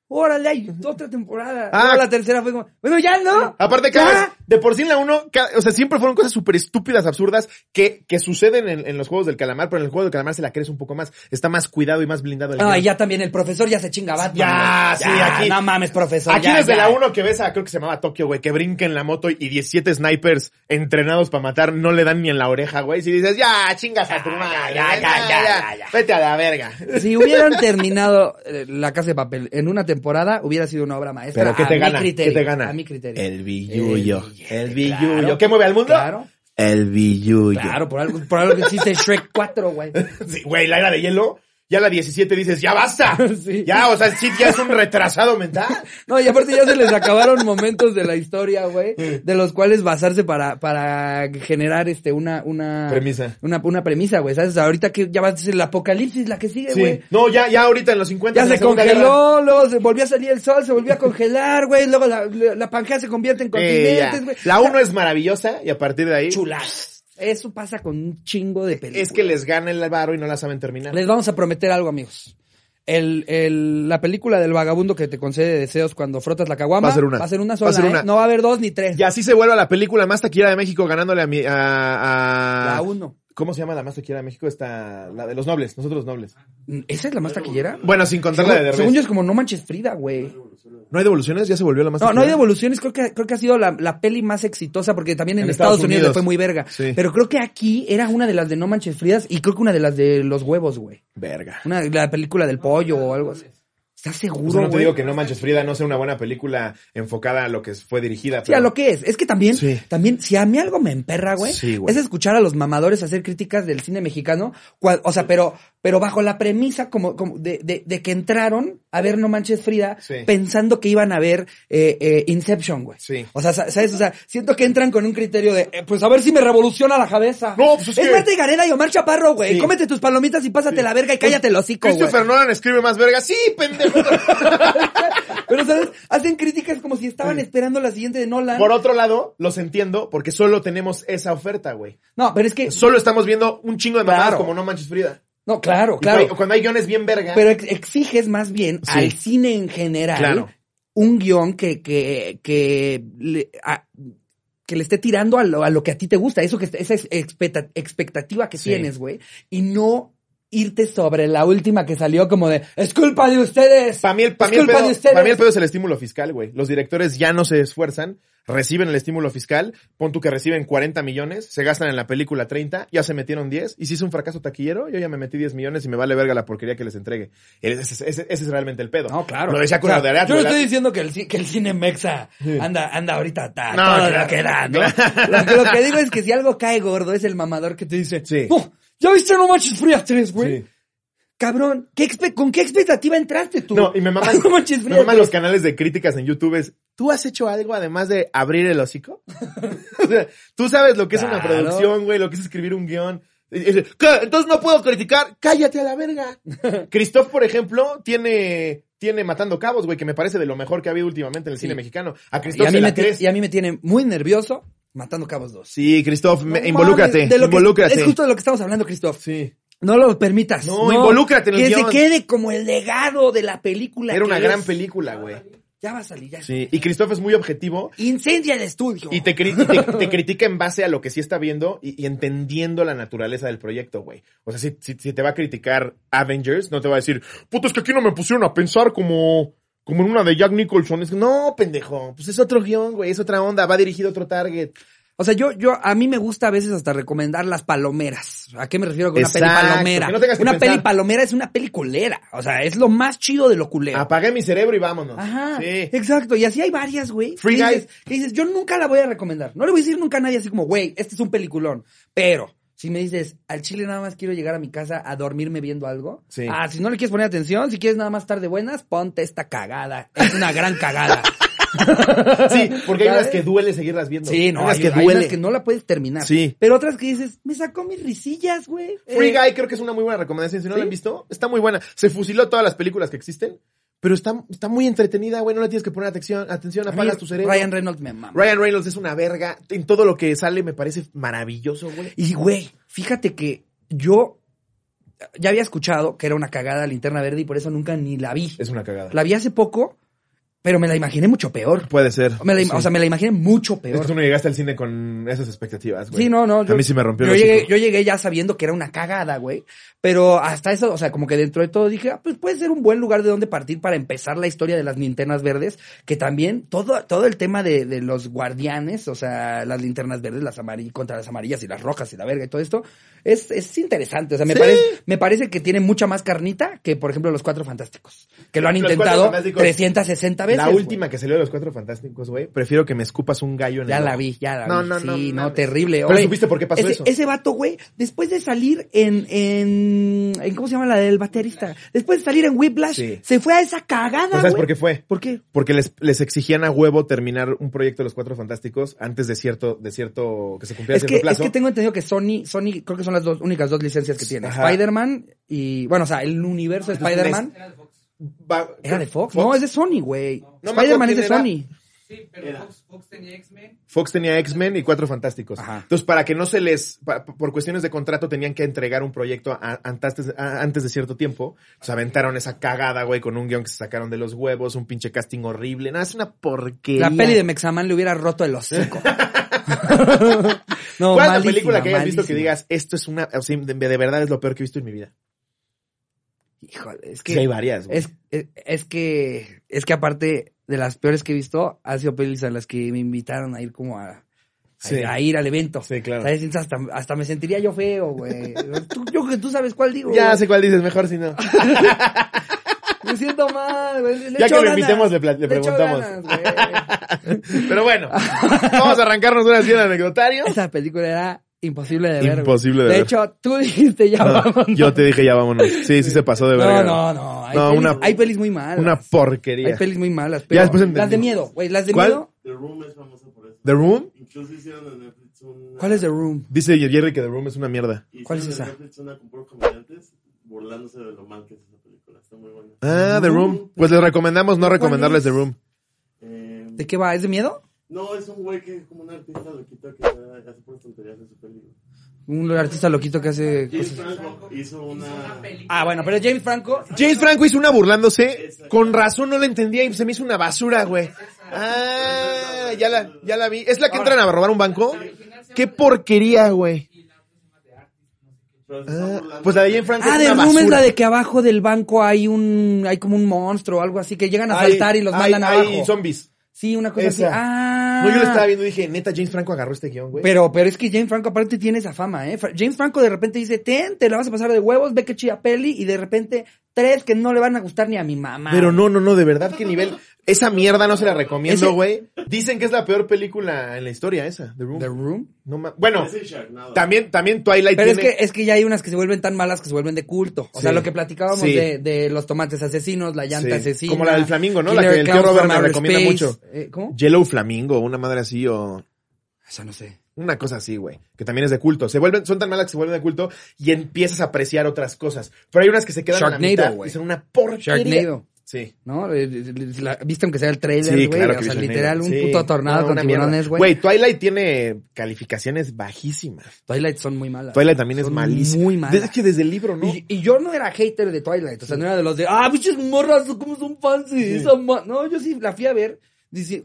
¡órale, hay otra temporada! Ah. Luego la tercera fue como, bueno, ya no. Aparte, cada. De por sí en la 1, o sea, siempre fueron cosas súper estúpidas, absurdas, que, que suceden en, en los juegos del calamar, pero en el juego del calamar se la crees un poco más. Está más cuidado y más blindado el Ah, ya también el profesor ya se chinga Batman. Ya, güey. sí, aquí- No mames, profesor. Aquí ya, desde ya. la 1 que ves a, creo que se llamaba Tokio, güey, que brinca en la moto y 17 snipers entrenados para matar no le dan ni en la oreja, güey. Si dices, ya, chingas a tu madre. ya, ya, ya, ya, ya. Vete a la verga. Si hubieran terminado eh, la casa de papel en una temporada, hubiera sido una obra maestra. Pero ¿qué a te mi gana? criterio, ¿Qué te gana? A mi criterio. El billullo. El claro. ¿Qué mueve al mundo? Claro, El billullo. claro, por algo, por algo que existe Shrek 4, güey. Sí, güey, la era de hielo. Ya la 17 dices, ya basta. Sí. Ya, o sea, el Cid ya es un retrasado mental. No, y aparte ya se les acabaron momentos de la historia, güey, de los cuales basarse para, para generar este una, una Premisa. Una, una premisa, güey. ¿Sabes? Ahorita que ya va a ser el apocalipsis la que sigue, Sí. güey. No, ya, ya ahorita en los 50. Ya se congeló, luego se volvió a salir el sol, se volvió a congelar, güey. Luego la, la, la Pangea se convierte en. Eh, continentes, güey. la 1 es maravillosa y a partir de ahí Chulas. Eso pasa con un chingo de películas. es que les gana el varo y no la saben terminar. Les vamos a prometer algo, amigos. El, el, la película del vagabundo que te concede deseos cuando frotas la caguama. Va a ser una. Va a ser una Va a sola, ser ¿eh? una. No va a haber dos ni tres. Y así se vuelve la película más taquillera de México ganándole a mi, a, a- La uno. ¿Cómo se llama la más taquillera de México? Esta, la de los nobles, nosotros los nobles. ¿Esa es la más taquillera? Bueno, sin contar la de Derbez. según yo es como No Manches Frida, güey. ¿No hay devoluciones? ¿Ya se volvió la más No, no hay taquillera? devoluciones, creo que, creo que ha sido la, la peli más exitosa porque también en, En Estados, Estados Unidos, Unidos. le fue muy verga. Sí. Pero creo que aquí era una de las de No Manches Fridas y creo que una de las de los huevos, güey. Verga. Una la película del pollo o algo así. ¿Estás seguro, no te digo que No Manches Frida no sea una buena película enfocada a lo que fue dirigida. Sí, a lo que es. Es que también, Sí. también, si a mí algo me emperra, güey, Sí, es escuchar a los mamadores hacer críticas del cine mexicano, cua- o sea, pero, pero bajo la premisa como, como de, de, de que entraron a ver No Manches Frida Sí. pensando que iban a ver eh, eh, Inception, güey. Sí. O sea, sa- ¿sabes? O sea, siento que entran con un criterio de, eh, pues a ver si me revoluciona la cabeza. No, pues es que- Marta y Gareda y Omar Chaparro, güey. Sí. Cómete tus palomitas y pásate la verga y cállate el hocico, güey. Christopher Nolan escribe más verga. Sí, pendejo. Pero, ¿sabes? Hacen críticas como si estaban esperando la siguiente de Nolan. Por otro lado, los entiendo porque solo tenemos esa oferta, güey. No, pero es que, Solo estamos viendo un chingo de mamadas Claro. como No Manches Frida. No, claro, claro. cuando hay- Cuando hay guiones bien verga. Pero ex- exiges más bien Sí. al cine en general Claro. un guion que, que, que, le, a- que le esté tirando a lo, a lo que a ti te gusta, eso que esa es expecta- expectativa que Sí. tienes, güey, y no irte sobre la última que salió como de es culpa de ustedes. Para mí, el, pa' mí el pedo, de ustedes. pa' mí el pedo es el estímulo fiscal, güey. Los directores ya no se esfuerzan, reciben el estímulo fiscal, pon tú que reciben 40 millones, se gastan en la película 30, ya se metieron 10, y si es un fracaso taquillero, yo ya me metí 10 millones y me vale verga la porquería que les entregue. Ese, ese- ese- es realmente el pedo. No, claro. Lo decía con O sea, de Ariadna, yo no estoy diciendo que el, que el cine mexa anda, anda ahorita ta, No, todo claro, lo que da, ¿no? claro. Lo, lo que digo es que si algo cae gordo es el mamador que te dice, Sí. "Oh, ¿ya viste No Manches Frías 3, güey? Sí. Cabrón, ¿qué expe- ¿con qué expectativa entraste tú? No, y me maman, No Manches me maman 3. los canales de críticas en YouTube es, ¿tú has hecho algo además de abrir el hocico? o sea, tú sabes lo que es una producción, güey, lo que es escribir un guion. Y- y- ¿Qué? Entonces no puedo criticar. Cállate a la verga. Christoph, por ejemplo, tiene, tiene Matando Cabos, güey, que me parece de lo mejor que ha habido últimamente en el cine mexicano. A Y Christoph a, se mí la me crees. y a mí me tiene muy nervioso Matando Cabos 2. Sí, Christoph, me- No involúcrate, mames, de lo que- involúcrate. es justo de lo que estamos hablando, Christoph. Sí. No lo permitas. No, involúcrate en el Que se guion. quede como el legado de la película. Era una gran es. película, güey. Ya va a salir, ya. Sí. Y Christoph es muy objetivo Incendia el estudio. Y te, cri- y te, te critica en base a lo que sí está viendo y, y entendiendo la naturaleza del proyecto, güey. O sea, si, si, si te va a criticar Avengers, no te va a decir, puta, es que aquí no me pusieron a pensar como, como en una de Jack Nicholson. Es que, no, pendejo, pues es otro guion, güey, es otra onda, va dirigido a otro target. O sea, yo, yo, a mí me gusta a veces hasta recomendar las palomeras. ¿A qué me refiero con una peli palomera? no una pensar. peli palomera es una peli culera. O sea, es lo más chido de lo culero. Apagué mi cerebro y vámonos. Ajá, Sí. exacto. Y así hay varias, güey. Free que dices, que dices, yo nunca la voy a recomendar. No le voy a decir nunca a nadie así como, güey, este es un peliculón. Pero, si me dices, al chile nada más quiero llegar a mi casa a dormirme viendo algo. Sí. Ah, si no le quieres poner atención, si quieres nada más estar de buenas, ponte esta cagada. Es una gran cagada. Sí, porque hay unas que duele seguirlas viendo. Sí, no, Hay unas hay, que hay duele. unas que no la puedes terminar. Sí. Pero otras que dices, me sacó mis risillas, güey. Free Eh, Guy creo que es una muy buena recomendación. Si no ¿Sí? la han visto, está muy buena. Se fusiló todas las películas que existen, pero está, está muy entretenida, güey. No le tienes que poner atención, atención apagas tu cerebro. Ryan Reynolds me mama. Ryan Reynolds es una verga. En todo lo que sale me parece maravilloso, güey. Y, güey, fíjate que yo ya había escuchado que era una cagada linterna verde y por eso nunca ni la vi. Es una cagada. La vi hace poco, pero me la imaginé mucho peor. Puede ser. Me la im- Sí. O sea, me la imaginé mucho Es peor. que tú no llegaste al cine con esas expectativas, güey. Sí, no, no. a mí sí me rompió yo el llegué, yo llegué ya sabiendo que era una cagada, güey. Pero hasta eso, o sea, como que dentro de todo dije, ah, pues puede ser un buen lugar de donde partir para empezar la historia de las linternas verdes. Que también todo, todo el tema de, de los guardianes, o sea, las linternas verdes, las amarillas, contra las amarillas y las rojas y la verga y todo esto, es, es interesante. O sea, me, Sí. parece, me parece que tiene mucha más carnita que, por ejemplo, los cuatro fantásticos. Que lo han Los intentado Fantásticos, 360 veces. La güey. última que salió de los Cuatro Fantásticos, güey, prefiero que me escupas un gallo en Ya el la ojo. vi, ya la No, vi. no, no, Sí, no, terrible. Pero Oye, supiste por qué pasó ese, eso. Ese vato, güey, después de salir en, en, en, ¿cómo se llama la del baterista? Después de salir en Whiplash, Sí. se fue a esa cagada, ¿No sabes güey. por qué fue? ¿Por qué? Porque les, les exigían a huevo terminar un proyecto de los Cuatro Fantásticos antes de cierto, de cierto, que se cumpliera Es que, cierto es plazo. que tengo entendido que Sony, Sony, creo que son las dos, únicas dos licencias que tiene. Spider-Man y, bueno, o sea, el universo de Spider-Man. Va- ¿Era de Fox? No, es de Sony, güey. No Spider-Man es de Sony. Sí, pero Era. Fox, Fox tenía X-Men. Fox tenía X-Men y Cuatro Fantásticos. Ajá. Entonces, para que no se les, pa- por cuestiones de contrato, tenían que entregar un proyecto a- antes, a- antes de cierto tiempo. Se aventaron esa cagada, güey, con un guion que se sacaron de los huevos, un pinche casting horrible. Nada, es una porquería. La peli de Mexaman le hubiera roto el hocico. no, ¿Cuál es la película que hayas visto que digas, esto es una, o sea, de, de verdad es lo peor que he visto en mi vida? Híjole, es Que hay varias. Es, es, es que, es que aparte de las peores que he visto, ha sido pelis a las que me invitaron a ir como a, a- Sí. a ir al evento. Sí, claro. Hasta, hasta me sentiría yo feo, güey. Tú- yo que tú sabes cuál digo. Ya güey. sé cuál dices, mejor si no. Me siento mal, güey. Le Ya que lo invitemos, le le echo preguntamos. ganas. Pero bueno, vamos a arrancarnos una cien anecdotario. Esa película era imposible de ver. Imposible de De ver. hecho, tú dijiste ya No, vámonos. yo te dije ya vámonos. Sí, sí se pasó de No, verga. no, no. Hay, No, pelis, una- hay pelis muy malas. Una porquería. Hay pelis muy malas. Pero después entendí. las de miedo, güey. Las de ¿Cuál? miedo. The Room es famosa por eso. ¿The Room? Incluso hicieron en Netflix una... ¿Cuál es The Room? Dice Jerry que The Room es una mierda. cuál es esa? Netflix una con puros comediantes burlándose de lo mal que es esa película. Está muy buena. Ah, The Room. Pues les recomendamos no ¿Cuál recomendarles es? The Room. Eh, ¿De qué va? ¿Es de miedo? No, es un güey que es como un artista loquito que hace puras tonterías en su película. Un artista loquito que hace James cosas. Franco hizo una... Ah, bueno, pero James Franco. James Franco hizo una burlándose. Con razón no la entendía y se me hizo una basura, güey. Ah, ya la, ya la vi. ¿Es la que entran a robar un banco? Qué porquería, güey. Ah, pues la de James Franco Ah, de Room es la de que abajo del banco hay un, hay como un monstruo o algo así que llegan a Hay- saltar y los hay- mandan hay abajo. zombies. Sí, una cosa Esa. así. Ah. No, yo lo estaba viendo y dije, neta, James Franco agarró este guion, güey. Pero, pero es que James Franco aparte tiene esa fama, ¿eh? James Franco de repente dice, ten, te la vas a pasar de huevos, ve que chida peli, y de repente tres que no le van a gustar ni a mi mamá. Pero no, no, no, de verdad, qué nivel. Esa mierda no se la recomiendo, güey. Dicen que es la peor película en la historia esa, The Room. The Room. No ma- bueno, Sharknado. también, también Twilight Pero es que, es que ya hay unas que se vuelven tan malas que se vuelven de culto. O sea, lo que platicábamos Sí. de, de los tomates asesinos, la llanta Sí. asesina. Como la del flamingo, ¿no? La que el tío Robert me recomienda Space. mucho. Eh, ¿Cómo? Yellow Flamingo, una madre así o... Esa no sé. Una cosa así, güey. Que también es de culto. Se vuelven, son tan malas que se vuelven de culto y empiezas a apreciar otras cosas. Pero hay unas que se quedan a la Sharknado, mitad güey. y son una porquería. Sharknado. Sí. ¿no? Eh, eh, la- ¿Viste aunque sea el trailer, Sí, güey? claro o sea, literal, un puto Sí. tornado No, con tiburones, güey. Güey, Twilight tiene calificaciones bajísimas. Twilight son muy malas. Twilight también es Son malísima. Muy malas. Es que desde el libro, ¿no? Y, y yo no era hater de Twilight, o sea, no era de los de, ah, bichos morras, ¿cómo son? Esa ma-". No, yo sí la fui a ver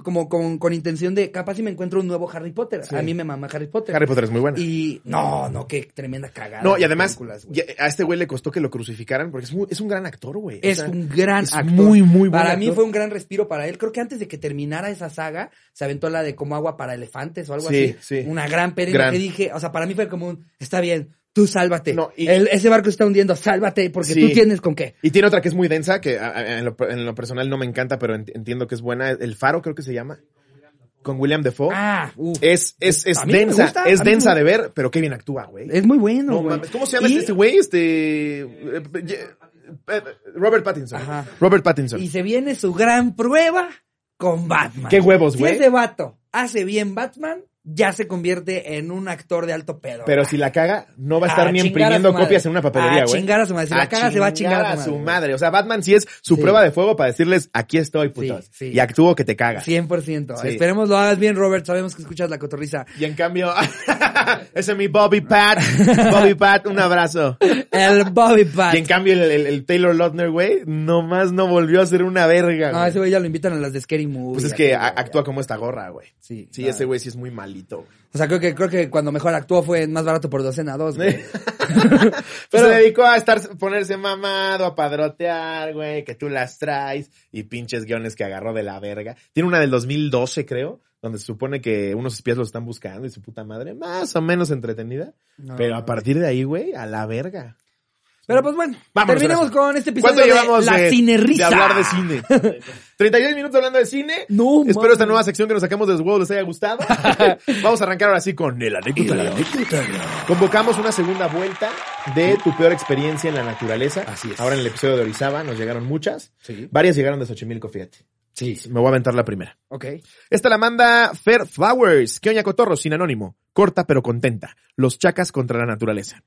como con, con intención de capaz si me encuentro un nuevo Harry Potter. Sí. A mí me mama Harry Potter. Harry Potter es muy buena. Y no, no, qué tremenda cagada. No, y de además, ya- a este güey le costó que lo crucificaran porque es, muy- es un gran actor, güey. O Es sea, un gran es actor. muy, muy buen Para mí fue un gran respiro para él. Creo que antes de que terminara esa saga, se aventó la de como agua para elefantes o algo Sí, así. sí. Una gran peli en la Gran. que dije, o sea, para mí fue como un, está bien, tú sálvate. No, y- El- ese barco se está hundiendo, sálvate, porque Sí. tú tienes con qué. Y tiene otra que es muy densa, que a- a- en lo, en lo personal no me encanta, pero ent- entiendo que es buena. El Faro creo que se llama. Con William Defoe. Ah. Es, es, es densa, es densa de ver, pero qué bien actúa, güey. Es muy bueno, No mames, ¿Cómo se llama Y- este güey? Este. eh, eh, Robert Pattinson. Ajá. Robert Pattinson. Y se viene su gran prueba con Batman. Qué huevos, Si güey. ese vato hace bien Batman, ya se convierte en un actor de alto pedo. Pero si la caga, no va a estar A ni a imprimiendo copias en una papelería, A güey. chingar a su madre. Si la caga, se va a chingar a su madre. O sea, Batman sí es su Sí. prueba de fuego para decirles, aquí estoy, putos. Sí, sí. Y actúo que te cagas. 100%. Sí. Esperemos lo hagas bien, Robert. Sabemos que escuchas la cotorriza. Y en cambio, ese es mi Bobby Pat. Bobby Pat, un abrazo. El Bobby Pat. Y en cambio, el, el- el Taylor Lautner, güey, nomás no volvió a ser una verga. No, ese güey ya lo invitan a las de Scary Movie. pues es que a- actúa como esta gorra, güey. Sí, Sí, ese güey sí es muy malito. O sea, creo que, creo que cuando mejor actuó fue Más Barato por Docena 2, güey. Pero se dedicó a estar, ponerse mamado, a padrotear, güey, que tú las traes y pinches guiones que agarró de la verga. Tiene una del 2012, creo, donde se supone que unos espías los están buscando y su puta madre, más o menos entretenida. No. Pero a partir de ahí, güey, a la verga. Pero pues bueno, Vámonos, terminemos con este episodio ¿Cuánto de llevamos La de, Cinerrisa. de hablar de cine? 36 minutos hablando de cine. No, Espero esta nueva sección que nos sacamos de los huevos les haya gustado. Vamos a arrancar ahora sí con el anécdota. Convocamos una segunda vuelta de tu peor experiencia en la naturaleza. Así es. Ahora en el episodio de Orizaba nos llegaron muchas. Sí. Varias llegaron de Xochimilco, fíjate. Sí. Me voy a aventar la primera. Ok. Esta la manda Fair Flowers. Que oña cotorro, sin anónimo. Corta pero contenta. Los chacas contra la naturaleza.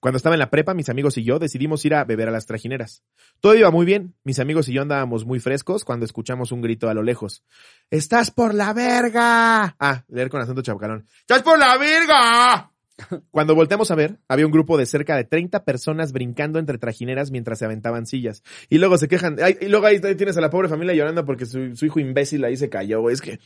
Cuando estaba en la prepa, mis amigos y yo decidimos ir a beber a las trajineras. Todo iba muy bien. Mis amigos y yo andábamos muy frescos cuando escuchamos un grito a lo lejos. ¡Estás por la verga! Ah, leer con acento chapcalón. ¡Estás por la verga! Cuando volteamos a ver, había un grupo de cerca de 30 personas brincando entre trajineras mientras se aventaban sillas. Y luego se quejan. ay, y luego ahí tienes a la pobre familia llorando porque su, su hijo imbécil ahí se cayó. güey. Es que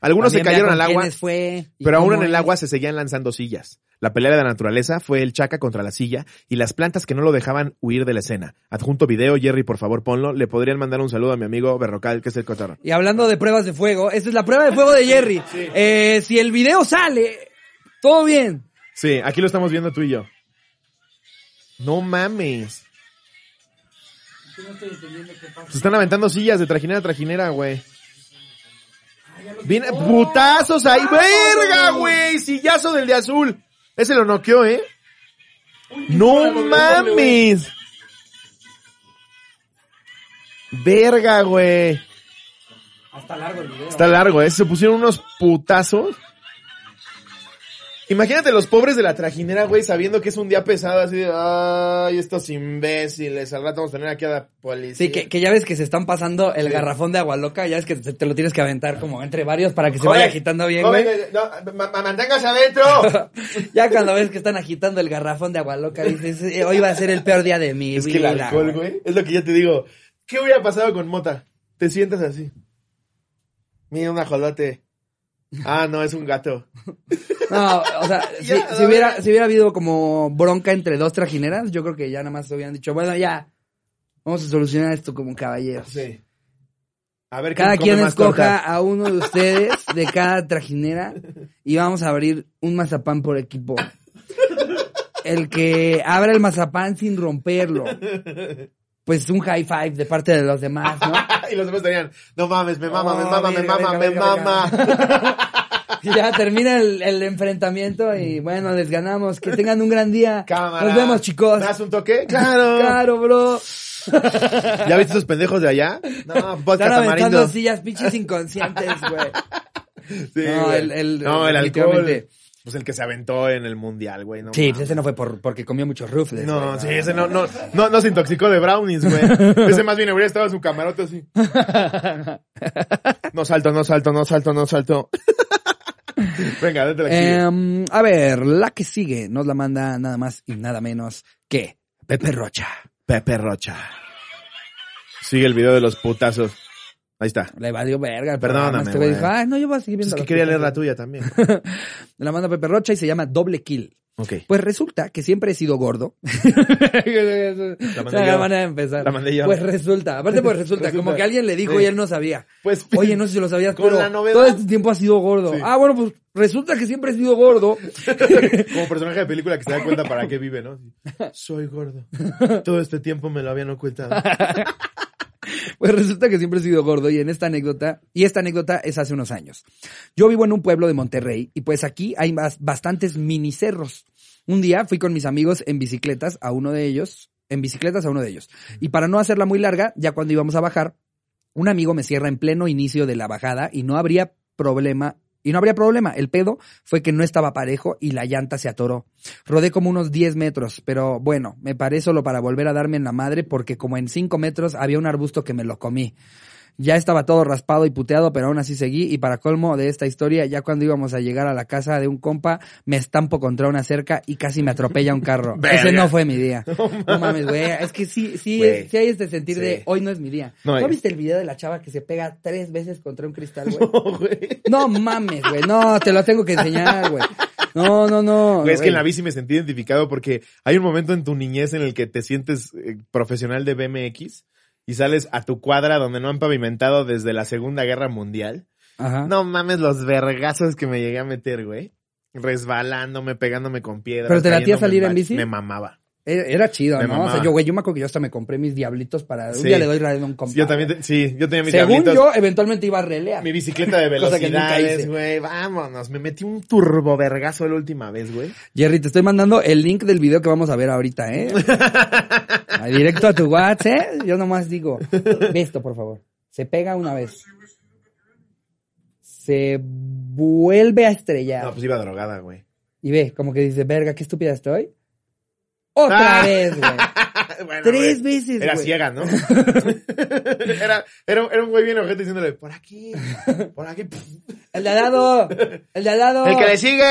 algunos se También cayeron al agua. fue Pero aún en el agua se seguían lanzando sillas. La pelea de la naturaleza fue el chaca contra la silla y las plantas que no lo dejaban huir de la escena. Adjunto video, Jerry, por favor ponlo. Le podrían mandar un saludo a mi amigo Berrocal, que es el cotorro. Y hablando de pruebas de fuego, esta es la prueba de fuego de Jerry. Eh, si el video sale, todo bien. Sí, aquí lo estamos viendo tú y yo. No mames. Se están aventando sillas de trajinera a trajinera, güey. Viene, putazos ahí, verga, güey. Sillazo del de azul. Ese lo noqueó, ¿eh? No mames. Verga, güey. Hasta largo el video. Está largo, ¿eh? Se pusieron unos putazos. Imagínate los pobres de la trajinera, güey, sabiendo que es un día pesado, así de, ay, estos imbéciles, al rato vamos a tener aquí a la policía. Sí, que, que ya ves que se están pasando el Sí. garrafón de agua loca, ya ves que te, te lo tienes que aventar como entre varios para que se vaya agitando bien, güey. no, ma- ma- manténgase adentro. Ya cuando ves que están agitando el garrafón de agua loca, dices, "Eh, hoy va a ser el peor día de mi es que vida. el alcohol, güey, es lo que yo te digo. ¿Qué hubiera pasado con Mota? Te sientas así. Mira un ajolote. Ah, no, es un gato. No, o sea, si, hubiera, si hubiera habido como bronca entre dos trajineras, yo creo que ya nada más hubieran dicho, bueno, ya, vamos a solucionar esto como caballeros. Sí. A ver, Cada quien escoja a uno de ustedes de cada trajinera y vamos a abrir un mazapán por equipo. El que abra el mazapán sin romperlo. Pues un high five de parte de los demás, ¿no? y los demás estarían, no mames, me mama, me Oh, mama, me mama, me mama. Y ya termina el, el enfrentamiento y bueno, les ganamos. Que tengan un gran día. Cámara. Nos vemos, chicos. ¿Me das un toque? Claro. Claro, bro. ¿Ya viste esos pendejos de allá? No, Están podcast aventando tamarindo. sillas pinches inconscientes, güey. Sí, No, el- el- no, el alcohol. Pues el que se aventó en el mundial, güey. No, Sí, mames. pues ese no fue por, porque comió muchos rufles. No, güey, sí, ese no, no, no, no se intoxicó de brownies, güey. Ese más bien habría estado en su camarote así. No salto, no salto, no salto, no salto. Venga, date la que. Em, a ver, la que sigue nos la manda nada más y nada menos que Pepe Rocha. Pepe Rocha. Sigue el video de los putazos. Ahí está. Le valió verga. Perdóname. Este dijo, ah, no, yo voy a seguir Es viendo. que los quería leer podcasts". la tuya también. La manda Pepe Rocha y se llama Doble Kill. Ok. Pues resulta que siempre he sido gordo. la mandé yo. de empezar. La mandé yo. Pues resulta, aparte pues resulta, Resulta. como que alguien le dijo Sí. y él no sabía. Pues, Oye, no sé si lo sabías, Con pero la novedad. todo este tiempo ha sido gordo. Sí. Ah, bueno, pues resulta que siempre he sido gordo. como personaje de película que se da cuenta para qué vive, ¿no? Soy gordo. Todo este tiempo me lo habían ocultado. Pues resulta que siempre he sido gordo y en esta anécdota, y esta anécdota es hace unos años. Yo vivo en un pueblo de Monterrey y pues aquí hay bas- bastantes minicerros. Un día fui con mis amigos en bicicletas a uno de ellos, en bicicletas a uno de ellos. Y para no hacerla muy larga, ya cuando íbamos a bajar, un amigo me cierra en pleno inicio de la bajada y no habría problema. Y no habría problema. El pedo fue que no estaba parejo y la llanta se atoró. Rodé como unos 10 metros, pero bueno, me paré solo para volver a darme en la madre porque como en 5 metros había un arbusto que me lo comí. Ya estaba todo raspado y puteado, pero aún así seguí y para colmo de esta historia, ya cuando íbamos a llegar a la casa de un compa, me estampo contra una cerca y casi me atropella un carro. Ese no fue mi día. No mames, güey. Es que sí, sí, sí hay este sentir Sí. de hoy no es mi día. No, ¿No, viste el video de la chava que se pega tres veces contra un cristal, güey? No, güey. No mames, güey. No, te lo tengo que enseñar, güey. No, no, no. Güey, es que en la bici me sentí identificado porque hay un momento en tu niñez en el que te sientes eh, profesional de BMX y sales a tu cuadra donde no han pavimentado desde la Segunda Guerra Mundial. Ajá. No mames los vergazos que me llegué a meter, güey. Resbalándome, pegándome con piedras. ¿Pero te latía salir en bici? Me mamaba. Era, era chido, Me ¿no? O sea, yo, güey, yo me acuerdo que yo hasta me compré mis diablitos para... Un Sí. día le doy radio a un compa. Yo también, te- sí, yo tenía mis Según diablitos. yo, eventualmente iba a relear. Mi bicicleta de velocidades, güey. Vámonos. Me metí un turbo vergazo la última vez, güey. Jerry, te estoy mandando el link del video que vamos a ver ahorita, ¿eh? Directo a tu WhatsApp, ¿eh? Yo nomás digo, ve esto, por favor. Se pega una vez. Se vuelve a estrellar. No, pues iba drogada, güey. Y ve, como que dice, verga, qué estúpida estoy. Otra Ah. vez, güey. Bueno, Tres güey. veces, Era güey. ciega, ¿no? era, era, era un güey bien ojete diciéndole, por aquí, por aquí. El de al lado, el de al lado. El que le sigue.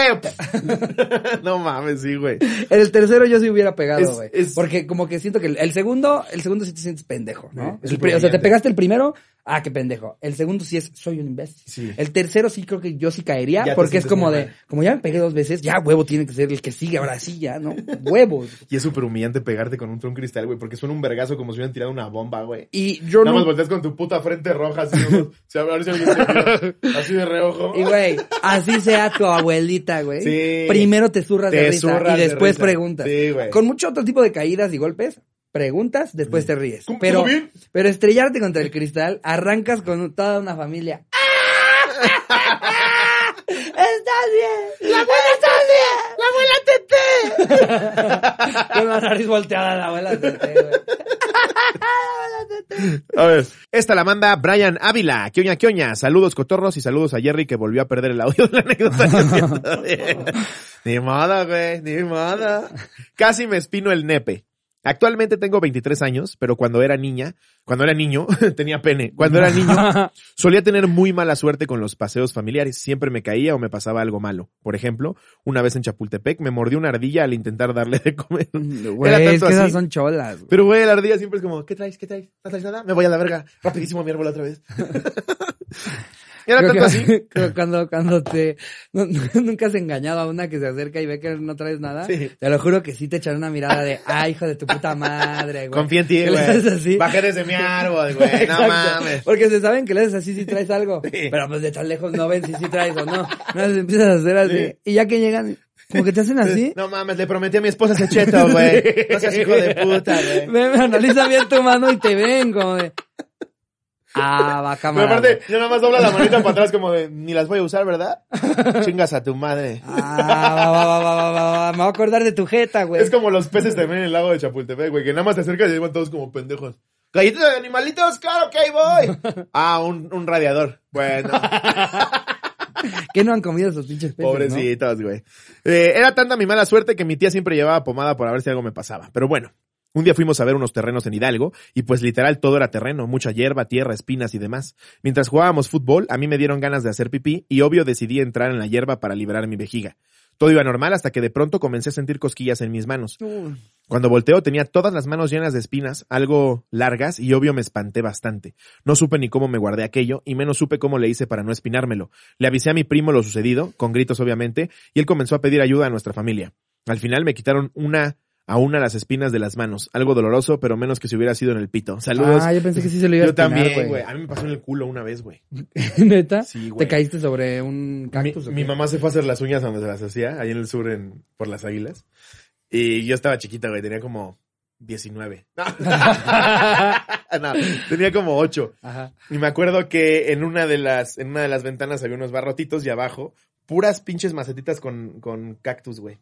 no mames, sí, güey. El tercero yo sí hubiera pegado, Es- güey. es- Porque como que siento que el, el segundo, el segundo sí te sientes pendejo, ¿no? El o sea, te pegaste el primero, ah, qué pendejo. El segundo sí es, soy un imbécil. Sí. El tercero sí creo que yo sí caería, Ya porque es como de, mal. como ya me pegué dos veces, ya huevo tiene que ser el que sigue, ahora sí, ya, ¿no? Huevos. Y es súper humillante pegarte con un tron cristal, güey, porque suena un vergazo como si hubieran tirado una bomba, güey. Y yo Nada no... más volteas con tu puta frente roja, así, nomás, o sea, a ver si alguien te mira, así de reojo. Y güey, así sea tu abuelita, güey. Sí. Primero te zurras de Te risa zurras y de después risa. preguntas. Sí, güey. Con mucho otro tipo de caídas y golpes, preguntas, después te ríes. ¿Cómo- Pero, bien? pero estrellarte contra el cristal, arrancas con toda una familia. ¡Estás bien! ¡La abuela está bien! ¡La abuela tete! con la nariz volteada la abuela tete, güey. A ver. Esta la manda Brian Ávila. Quioña, quioña. Saludos, cotorros, y saludos a Jerry que volvió a perder el audio de la anécdota. Ni modo, güey, ni modo. Casi me espino el nepe. Actualmente tengo 23 años, pero cuando era niña, cuando era niño, tenía pene. Cuando era niño, solía tener muy mala suerte con los paseos familiares. Siempre me caía o me pasaba algo malo. Por ejemplo, una vez en Chapultepec me mordió una ardilla al intentar darle de comer. Güey, Era es tanto que esas así. son cholas. güey. Pero, güey, la ardilla siempre es como, ¿qué traes? ¿Qué traes? ¿No traes nada? Me voy a la verga. Rapidísimo a mi árbol otra vez. Era tanto que- así. creo que cuando, cuando te, no- nunca has engañado a una que se acerca y ve que no traes nada. Sí. Te lo juro que sí te echan una mirada de, ay, hijo de tu puta madre, güey. Confía en ti, güey. así. Bajé desde mi árbol, güey. No mames. Porque se saben que le haces así si traes algo. Sí. Pero pues de tan lejos no ven si sí traes o no. No, empiezas a hacer así. Sí. Y ya que llegan, como que te hacen así. No mames, le prometí a mi esposa ese cheto, güey. No seas hijo de puta, güey. Me analiza bien tu mano y te ven como de. Ah, va Pero cámara. aparte, yo nada más dobla la manita para atrás como de, ni las voy a usar, ¿verdad? Chingas a tu madre. Ah, va, va, va, va, va, va. Me voy a acordar de tu jeta, güey. Es como los peces también en el lago de Chapultepec, güey, que nada más te acercas y llevan todos como pendejos. ¿Galletas de animalitos? ¡Claro que ahí voy! Ah, un, un radiador. Bueno. ¿Qué no han comido esos pinches peces, Pobrecitos, güey. Eh, era tanta mi mala suerte que mi tía siempre llevaba pomada por a ver si algo me pasaba. Pero bueno, un día fuimos a ver unos terrenos en Hidalgo y pues literal todo era terreno, mucha hierba, tierra, espinas y demás. Mientras jugábamos fútbol, a mí me dieron ganas de hacer pipí y obvio decidí entrar en la hierba para liberar mi vejiga. Todo iba normal hasta que de pronto comencé a sentir cosquillas en mis manos. Cuando volteo tenía todas las manos llenas de espinas, algo largas, y obvio me espanté bastante. No supe ni cómo me guardé aquello, y menos supe cómo le hice para no espinármelo. Le avisé a mi primo lo sucedido, con gritos obviamente, y él comenzó a pedir ayuda a nuestra familia. Al final me quitaron una a una las espinas de las manos. Algo doloroso, pero menos que si hubiera sido en el pito. Saludos. Ah, yo pensé que sí se lo iba a Yo espinar, también, güey. A mí me pasó en el culo una vez, güey. ¿Neta? Sí, güey. ¿Te caíste sobre un cactus? mi mamá se fue a hacer las uñas donde se las hacía, ahí en el sur, en, por las águilas. Y yo estaba chiquita, güey, tenía como 19. No, tenía como 8. Ajá. Y me acuerdo que en una de las, en una de las ventanas había unos barrotitos y abajo, puras pinches macetitas con, con cactus, güey.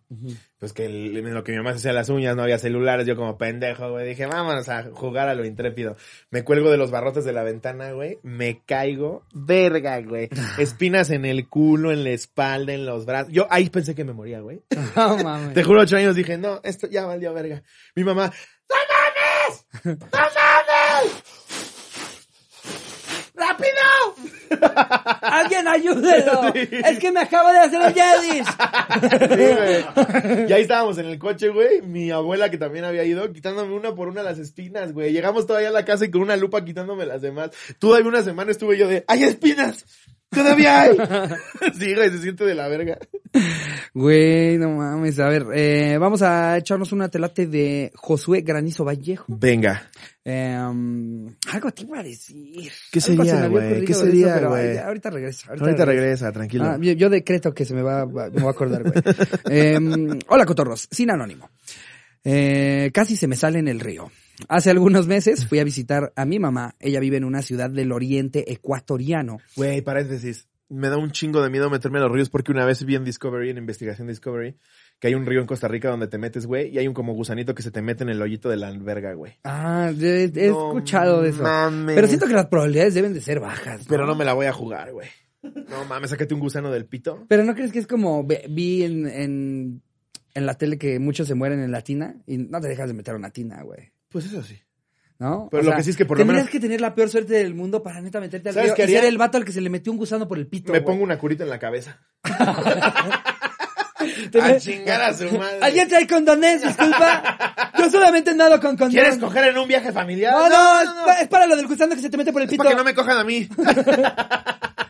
Pues que el- lo que mi mamá se hacía las uñas, no había celulares, yo como pendejo, güey, dije, vámonos a jugar a lo intrépido. Me cuelgo de los barrotes de la ventana, güey, me caigo, verga, güey. Espinas en el culo, en la espalda, en los brazos. Yo ahí pensé que me moría, güey. No mames. Te juro, ocho años dije, no, esto ya valió verga. Mi mamá, ¡No mames! ¡No mames! ¡Rápido! ¡Alguien ayúdelo! ¡Es que me acabo de hacer el Jedis! Sí. Y ahí estábamos en el coche, güey. Mi abuela, que también había ido, quitándome una por una las espinas, güey. Llegamos todavía a la casa y con una lupa quitándome las demás. Todavía una semana estuve yo de, ¡hay espinas! ¡Todavía hay! sí, güey, se siente de la verga. Güey, no mames. A ver, eh, vamos a echarnos una telate de Josué Granizo Vallejo. Venga. Eh, um, algo te iba a decir. ¿Qué Algo sería, güey? ¿Qué sería, eso, güey? ahorita- regresa. Ahorita, Ahorita regresa. regresa, tranquilo. Ah, yo, yo decreto que se me va, va- me voy a acordar, güey. Eh, hola, cotorros. Sin anónimo. Eh, casi se me sale en el río. Hace algunos meses fui a visitar a mi mamá. Ella vive en una ciudad del oriente ecuatoriano. Güey, paréntesis. Me da un chingo de miedo meterme a los ríos porque una vez vi en Discovery, en Investigación Discovery, que hay un río en Costa Rica donde te metes, güey, y hay un como gusanito que se te mete en el hoyito de la alberga, güey. Ah, he, he No escuchado de eso. mames. Pero siento que las probabilidades deben de ser bajas. Pero no me la voy a jugar, güey. No mames, sácate un gusano del pito. Pero no crees que es como vi en, en, en la tele que muchos se mueren en la tina y no te dejas de meter una tina, güey. Pues eso sí. ¿No? Pero lo que sí es que por lo tendrías menos- que tener la peor suerte del mundo para neta meterte al ¿Sabes río qué y ser el vato al que se le metió un gusano por el pito. me güey. pongo una curita en la cabeza. A chingar a su madre. ¿Alguien trae condones? Disculpa. Yo solamente nado con condones. ¿Quieres coger en un viaje familiar? No, no, es, pa- es para lo del gusano que se te mete por el Es pito. para que no me cojan a mí.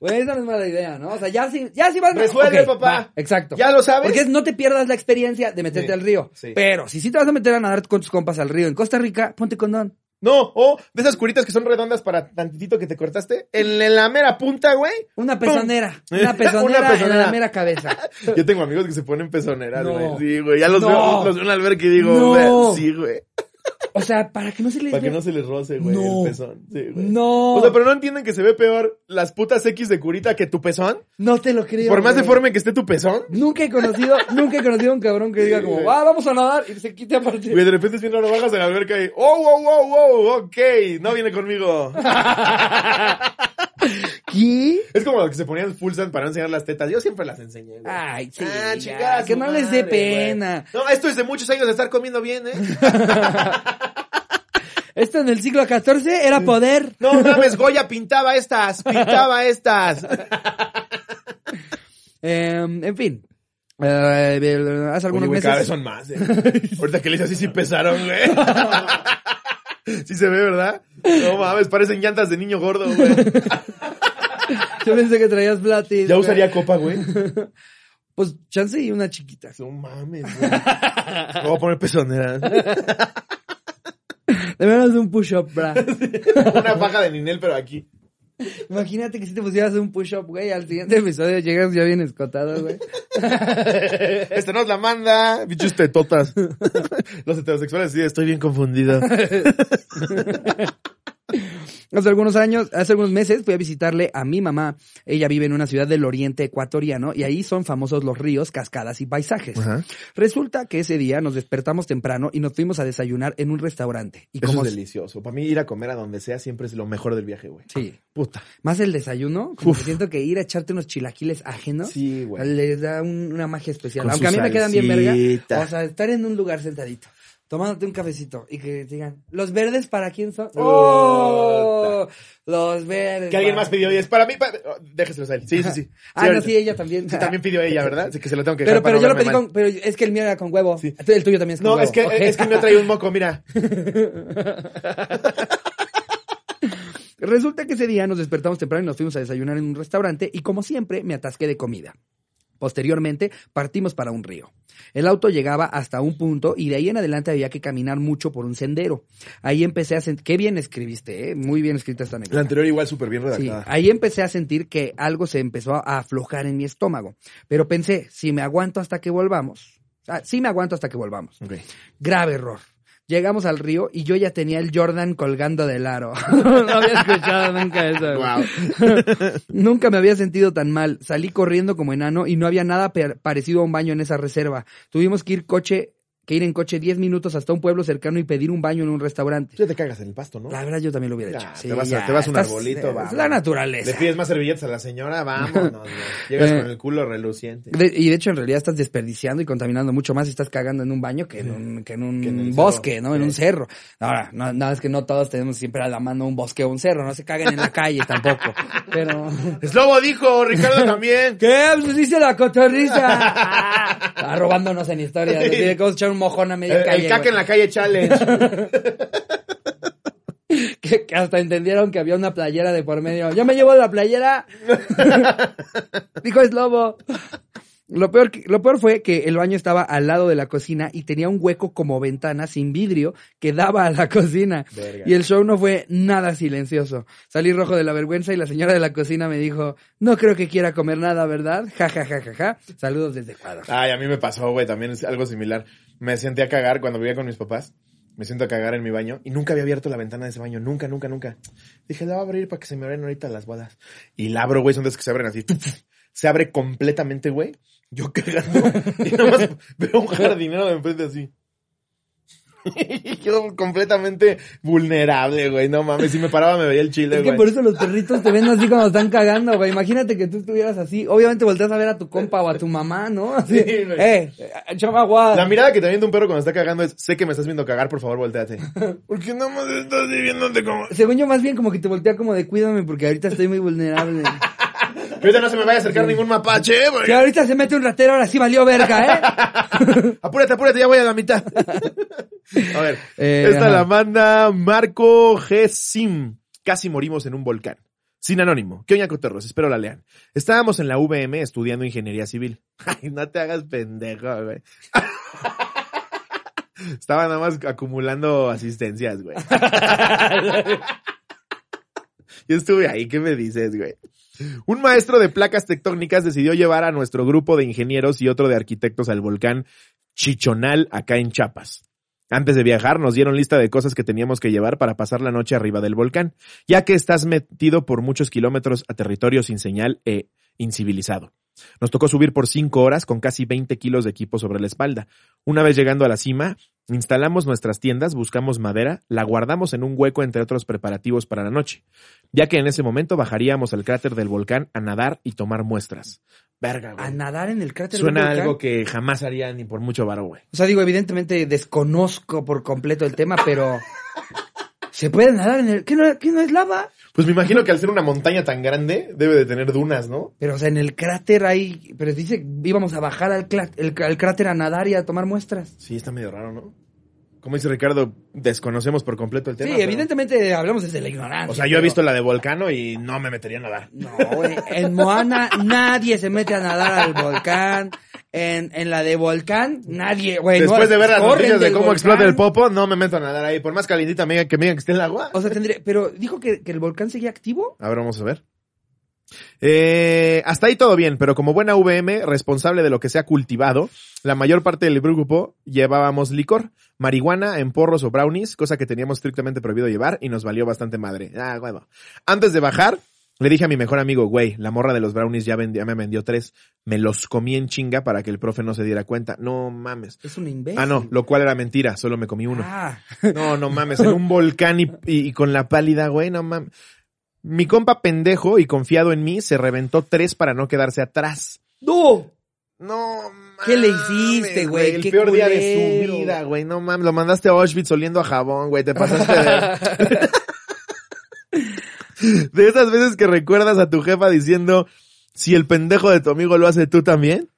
Güey, esa no es mala idea, ¿no? O sea, ya si, ya si vas... Resuelve, Ok, papá. va, exacto. ¿Ya lo sabes? Porque es no te pierdas la experiencia de meterte Sí, al río. sí. Pero si sí te vas a meter a nadar con tus compas al río en Costa Rica, ponte condón. No, o de esas curitas que son redondas para tantitito que te cortaste. En, en la mera punta, güey. Una pezonera. Una pezonera, Una en pezonera. la mera cabeza. Yo tengo amigos que se ponen pezoneras, No. güey. Sí, güey. Ya los No. veo, los veo en el albergue y digo, No. sí, güey. O sea, para que no se les Para que no se les roce, güey, No. el pezón. Sí, güey. No. O sea, pero no entienden que se ve peor las putas X de curita que tu pezón. No te lo creo. Por más güey. deforme que esté tu pezón. Nunca he conocido, nunca he conocido a un cabrón que diga como, güey. va, vamos a nadar y se quite aparte. Güey, de repente es bien raro, bajas de la alberca y, oh, wow, wow, wow, ok, no viene conmigo. ¿Qué? Es como lo que se ponían full sand para enseñar las tetas. Yo siempre las enseñé, güey. Ay, sí. Ah, a que no les dé güey. pena. No, esto es de muchos años de estar comiendo bien, ¿eh? Esto en el siglo XIV era poder. No mames, Goya pintaba estas, pintaba estas. Em, en fin. Eh, hace algunos Oye, güey, meses. cada vez son más, eh. Ahorita que le hice así, sí pesaron, güey. Sí se ve, ¿verdad? No mames, parecen llantas de niño gordo, güey. Yo pensé que traías platis. Ya güey. usaría copa, güey. Pues chance y una chiquita. No mames, güey. Me voy a poner pezonera. De menos de un push-up, bra. Una paja de Ninel, pero aquí. Imagínate que si te pusieras un push-up, güey, al siguiente episodio llegas ya bien escotado, güey. Este nos la manda. Bichos tetotas. Los heterosexuales sí, estoy bien confundido. Hace algunos años, hace algunos meses fui a visitarle a mi mamá. Ella vive en una ciudad del oriente ecuatoriano y ahí son famosos los ríos, cascadas y paisajes. Ajá. Resulta que ese día nos despertamos temprano y nos fuimos a desayunar en un restaurante. Y Eso como es delicioso. Para mí ir a comer a donde sea siempre es lo mejor del viaje, güey. Sí. Puta. Más el desayuno, como que siento que ir a echarte unos chilaquiles ajenos Sí, güey. les da un- una magia especial. Con Aunque a mí me quedan bien verga. O sea, estar en un lugar sentadito, tomándote un cafecito y que te digan, ¿los verdes para quién son? ¡Oh! Los verdes. Que alguien para- más pidió y es para mí. pa- oh, Déjeselos a él. Sí, sí, sí. Ah, no, sí, ella también. Sí, también pidió ella, ¿verdad? Así que se lo tengo que Pero, para pero yo lo no pedí mal. con, pero es que el mío era con huevo. Sí. El tuyo también es con No, huevo. es que, Ok. es que me traía un moco, mira. Resulta que ese día nos despertamos temprano y nos fuimos a desayunar en un restaurante y como siempre me atasqué de comida. Posteriormente partimos para un río. El auto llegaba hasta un punto y de ahí en adelante había que caminar mucho por un sendero. Ahí empecé a sentir... Qué bien escribiste, ¿eh? Muy bien escrita esta anécdota. La anterior igual súper bien Sí, redactada. ahí empecé a sentir que algo se empezó a aflojar en mi estómago. Pero pensé, si me aguanto hasta que volvamos. Ah, sí me aguanto hasta que volvamos. Grave error. Llegamos al río y yo ya tenía el Jordan colgando del aro. no había escuchado nunca eso. Wow. Nunca me había sentido tan mal. Salí corriendo como enano y no había nada parecido a un baño en esa reserva. Tuvimos que ir coche, que ir en coche 10 minutos hasta un pueblo cercano y pedir un baño en un restaurante. Ya te cagas en el pasto, ¿no? La verdad yo también lo hubiera Ya, hecho. te vas a- ya, te vas a un estás- arbolito, Es va, la va. naturaleza. Le pides más servilletas a la señora, vámonos. Llegas Eh. con el culo reluciente. De- y de hecho en realidad estás desperdiciando y contaminando mucho más y estás cagando en un baño que en un, que en un Que en el bosque, cerro. ¿no? En un cerro. Ahora, no, no, es que no todos tenemos siempre a la mano un bosque o un cerro, no se caguen en la calle tampoco. Pero... Slobo dijo, Ricardo también. ¿Qué? Pues dice la cotorriza. Está robándonos en historia. Sí. Un mojón a media El, calle. el caca en la calle challenge. que, que hasta entendieron que había una playera de por medio. Yo me llevo la playera. Dijo es lobo. Lo peor, lo peor fue que el baño estaba al lado de la cocina y tenía un hueco como ventana sin vidrio que daba a la cocina. Verga. Y el show no fue nada silencioso. Salí rojo de la vergüenza y la señora de la cocina me dijo, no creo que quiera comer nada, ¿verdad? Ja, ja, ja, ja, ja. Saludos desde Ecuador. Ay, a mí me pasó, güey, también es algo similar. Me senté a cagar cuando vivía con mis papás. Me siento a cagar en mi baño y nunca había abierto la ventana de ese baño. Nunca, nunca, nunca. Dije, la voy a abrir para que se me abran ahorita las bodas. Y la abro, güey, son de esas que se abren así. Se abre completamente, güey. Yo cagando. Y nada más veo un jardinero de enfrente así. Y yo completamente vulnerable, güey. No mames, si me paraba me veía el chile, Es que güey. por eso los perritos te ven así cuando están cagando, güey. Imagínate que tú estuvieras así. Obviamente volteas a ver a tu compa o a tu mamá, ¿no? Así, Sí, güey. eh, échame agua. La mirada que te avienta un perro cuando está cagando es, sé que me estás viendo cagar, por favor, volteate. Porque no más estás viéndote como... Según yo, más bien como que te voltea como de cuídame porque ahorita estoy muy vulnerable. Ahorita no se me vaya a acercar ningún mapache, eh, Que ahorita se mete un ratero, ahora sí valió verga, ¿eh? Apúrate, apúrate, ya voy a la mitad. a ver, Eh, esta ajá. la manda Marco G. Sim. Casi morimos en un volcán. Sin anónimo. ¿Qué oña cotorros? Espero la lean. Estábamos en la VM estudiando ingeniería civil. Ay, no te hagas pendejo, güey. Estaba nada más acumulando asistencias, güey. Yo estuve ahí, ¿qué me dices, güey? Un maestro de placas tectónicas decidió llevar a nuestro grupo de ingenieros y otro de arquitectos al volcán Chichonal, acá en Chiapas. Antes de viajar nos dieron lista de cosas que teníamos que llevar para pasar la noche arriba del volcán, ya que estás metido por muchos kilómetros a territorio sin señal e incivilizado. Nos tocó subir por cinco horas con casi 20 kilos de equipo sobre la espalda. Una vez llegando a la cima, instalamos nuestras tiendas, buscamos madera, la guardamos en un hueco entre otros preparativos para la noche, ya que en ese momento bajaríamos al cráter del volcán a nadar y tomar muestras. Verga, güey. A nadar en el cráter Suena del volcán. algo que jamás haría ni por mucho varo, güey. O sea, digo, evidentemente desconozco por completo el tema, pero... ¿Se puede nadar en el... ¿Qué no, qué no es lava? Pues me imagino que al ser una montaña tan grande, debe de tener dunas, ¿no? Pero, o sea, en el cráter hay... Pero dice, íbamos a bajar al, el- al cráter a nadar y a tomar muestras. Sí, está medio raro, ¿no? Como dice Ricardo, desconocemos por completo el tema. Sí, pero- evidentemente hablamos desde la ignorancia. O sea, yo he visto la de Volcano y no me metería a nadar. No, güey. En Moana nadie se mete a nadar al volcán. En, en la de volcán, nadie, güey. no, Después de ver las noticias de cómo volcán. explota el popo, no me meto a nadar ahí. Por más calientita que me digan que esté el agua. O sea, tendría, pero dijo que, que el volcán seguía activo. A ver, vamos a ver. Eh, hasta ahí todo bien, pero como buena VM, responsable de lo que se ha cultivado, la mayor parte del grupo llevábamos licor, marihuana en porros o brownies, cosa que teníamos estrictamente prohibido llevar y nos valió bastante madre. Ah, bueno. Antes de bajar, le dije a mi mejor amigo, güey, la morra de los brownies ya, me vendió tres. Me los comí en chinga para que el profe no se diera cuenta. No mames. Es un imbécil. Ah, no, lo cual era mentira, solo me comí uno. Ah, No, no mames, en un volcán y, y- y con la pálida, güey, no mames. Mi compa pendejo y confiado en mí se reventó tres para no quedarse atrás. ¡No! No, ¿Qué le mames, hiciste, güey? El peor día de su vida, güey. No mames, lo mandaste a Auschwitz oliendo a jabón, güey. Te pasaste de... de esas veces que recuerdas a tu jefa diciendo, si el pendejo de tu amigo lo hace tú también.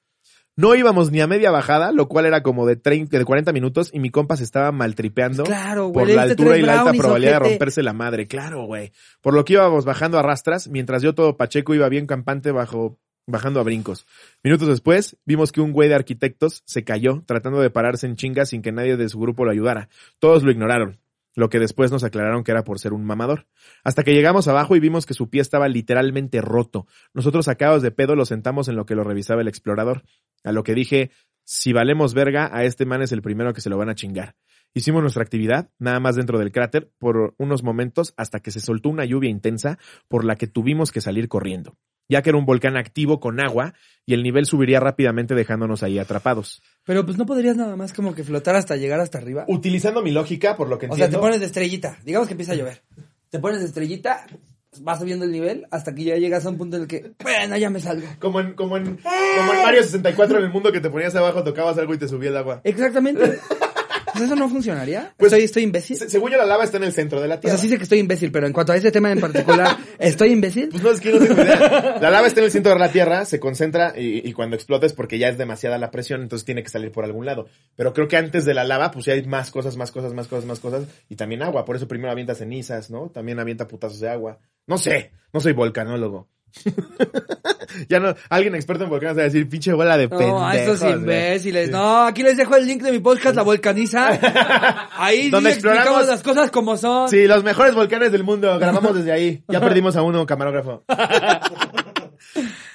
No íbamos ni a media bajada, lo cual era como de 30, de 40 minutos y mi compa se estaba maltripeando Claro, güey. por la altura y la alta probabilidad de romperse la madre. Claro, güey. Por lo que íbamos bajando a rastras, mientras yo todo pacheco iba bien campante bajo, bajando a brincos. Minutos después, vimos que un güey de arquitectos se cayó tratando de pararse en chinga sin que nadie de su grupo lo ayudara. Todos lo ignoraron. Lo que después nos aclararon que era por ser un mamador. Hasta que llegamos abajo y vimos que su pie estaba literalmente roto. Nosotros sacados de pedo lo sentamos en lo que lo revisaba el explorador. A lo que dije, si valemos verga, a este man es el primero que se lo van a chingar. Hicimos nuestra actividad, nada más dentro del cráter, por unos momentos hasta que se soltó una lluvia intensa por la que tuvimos que salir corriendo, ya que era un volcán activo con agua y el nivel subiría rápidamente dejándonos ahí atrapados. Pero pues no podrías nada más como que flotar hasta llegar hasta arriba. Utilizando mi lógica, por lo que O sea, te pones de estrellita. Digamos que empieza a llover. Te pones de estrellita, vas subiendo el nivel hasta que ya llegas a un punto en el que, bueno, ya me salgo. Como en, como en, como en Mario 64 en el mundo que te ponías abajo, tocabas algo y te subía el agua. Exactamente. Pues eso no funcionaría. Pues- estoy, estoy imbécil. Se- según yo, la lava está en el centro de la O Tierra. sea, sí sé que estoy imbécil, pero en cuanto a ese tema en particular, ¿estoy imbécil? Pues no, es que no tengo idea. La lava está en el centro de la Tierra, se concentra y, y cuando explota es porque ya es demasiada la presión, entonces tiene que salir por algún lado. Pero creo que antes de la lava, pues ya hay más cosas, más cosas, más cosas, más cosas. Y también agua, por eso primero avienta cenizas, ¿no? También avienta putazos de agua. No sé, no soy volcanólogo. ya no, alguien experto en volcanes va a decir, pinche bola de pendejos. No, estos güey". imbéciles. No, aquí les dejo el link de mi podcast, La Volcaniza. Ahí Donde explicamos las cosas como son. Sí, los mejores volcanes del mundo. Grabamos desde ahí. Ya perdimos a uno, camarógrafo.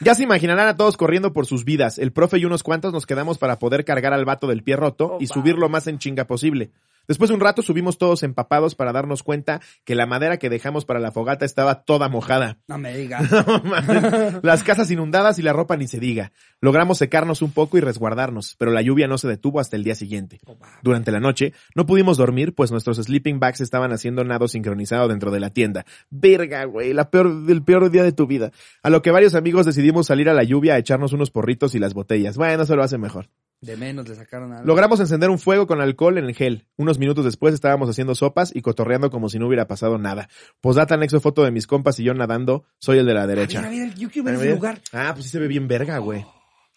Ya se imaginarán a todos corriendo por sus vidas. El profe y unos cuantos nos quedamos para poder cargar al vato del pie roto y subir lo más en chinga posible. Después de un rato subimos todos empapados para darnos cuenta que la madera que dejamos para la fogata estaba toda mojada. No me digas. No. Las casas inundadas y la ropa ni se diga. Logramos secarnos un poco y resguardarnos, pero la lluvia no se detuvo hasta el día siguiente. Durante la noche no pudimos dormir, pues nuestros sleeping bags estaban haciendo nado sincronizado dentro de la tienda. Verga, güey, la peor, el peor día de tu vida. A lo que varios amigos decidimos salir a la lluvia a echarnos unos porritos y las botellas. Bueno, eso lo hace mejor. De menos le sacaron algo. Logramos encender un fuego con alcohol en el gel. Unos minutos después estábamos haciendo sopas y cotorreando como si no hubiera pasado nada. Posdata anexo foto de mis compas y yo nadando. Soy el de la A ver, derecha. a ver, yo quiero ver A ese ver. lugar. Ah, pues sí se ve bien verga, güey.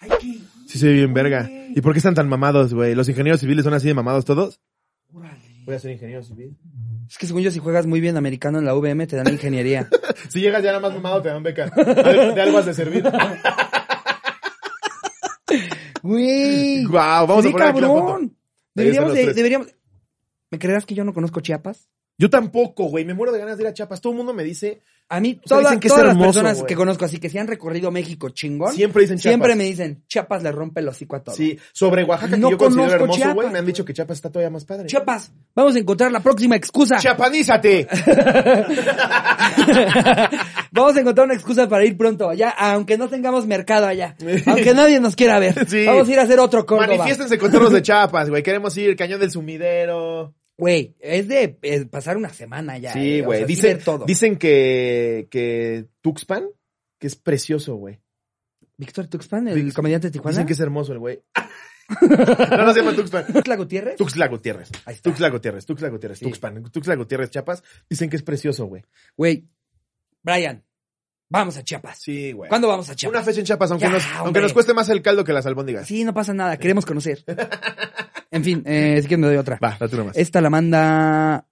Ay, qué. Sí se ve bien verga. ¿Y por qué están tan mamados, güey? ¿Los ingenieros civiles son así de mamados todos? Voy a ser ingeniero civil. Es que según yo, si juegas muy bien americano en la VM, te dan ingeniería. Si llegas ya nada más mamado, te dan beca. De, de algo has de servir. Güey. Guau, vamos Sí, a poner aquí cabrón. Deberíamos de, deberíamos. ¿Me creerás que yo no conozco Chiapas? Yo tampoco, güey. Me muero de ganas de ir a Chiapas. Todo el mundo me dice, A mí, O sea, toda- dicen que es todas las personas que conozco así, que se han recorrido México chingón, siempre dicen Chiapas. siempre me dicen, Chiapas le rompe el hocico a todo. Sí, sobre Oaxaca, No que yo considero conozco hermoso, güey. Me han dicho que Chiapas está todavía más padre. Chiapas, vamos a encontrar la próxima excusa. ¡Chiapanízate! vamos a encontrar una excusa para ir pronto allá, aunque no tengamos mercado allá. Aunque nadie nos quiera ver. Sí. Vamos a ir a hacer otro Córdoba. Manifiéstense con toros de Chiapas, güey. Queremos ir, Cañón del Sumidero. Güey, es de eh, pasar una semana ya. Sí, eh, o güey. sea, dicen, ver todo. dicen que, que Tuxpan, que es precioso, güey. Víctor Tuxpan, el comediante de Tijuana. Dicen que es hermoso el güey. no, no se llama Tuxpan. ¿Tuxtla Gutiérrez? Tuxtla Gutiérrez. Ahí está. Tuxtla Gutiérrez, Tuxtla Gutiérrez, Sí. Tuxpan, Tuxtla Gutiérrez, Chiapas. Dicen que es precioso, güey. Güey, Brian, vamos a Chiapas. Sí, güey. ¿Cuándo vamos a Chiapas? Una fecha en Chiapas, aunque, Ya, nos, aunque nos cueste más el caldo que las albóndigas. Sí, no pasa nada, queremos conocer. En fin, eh, si quieres me doy otra. Va, date una más. Esta la manda.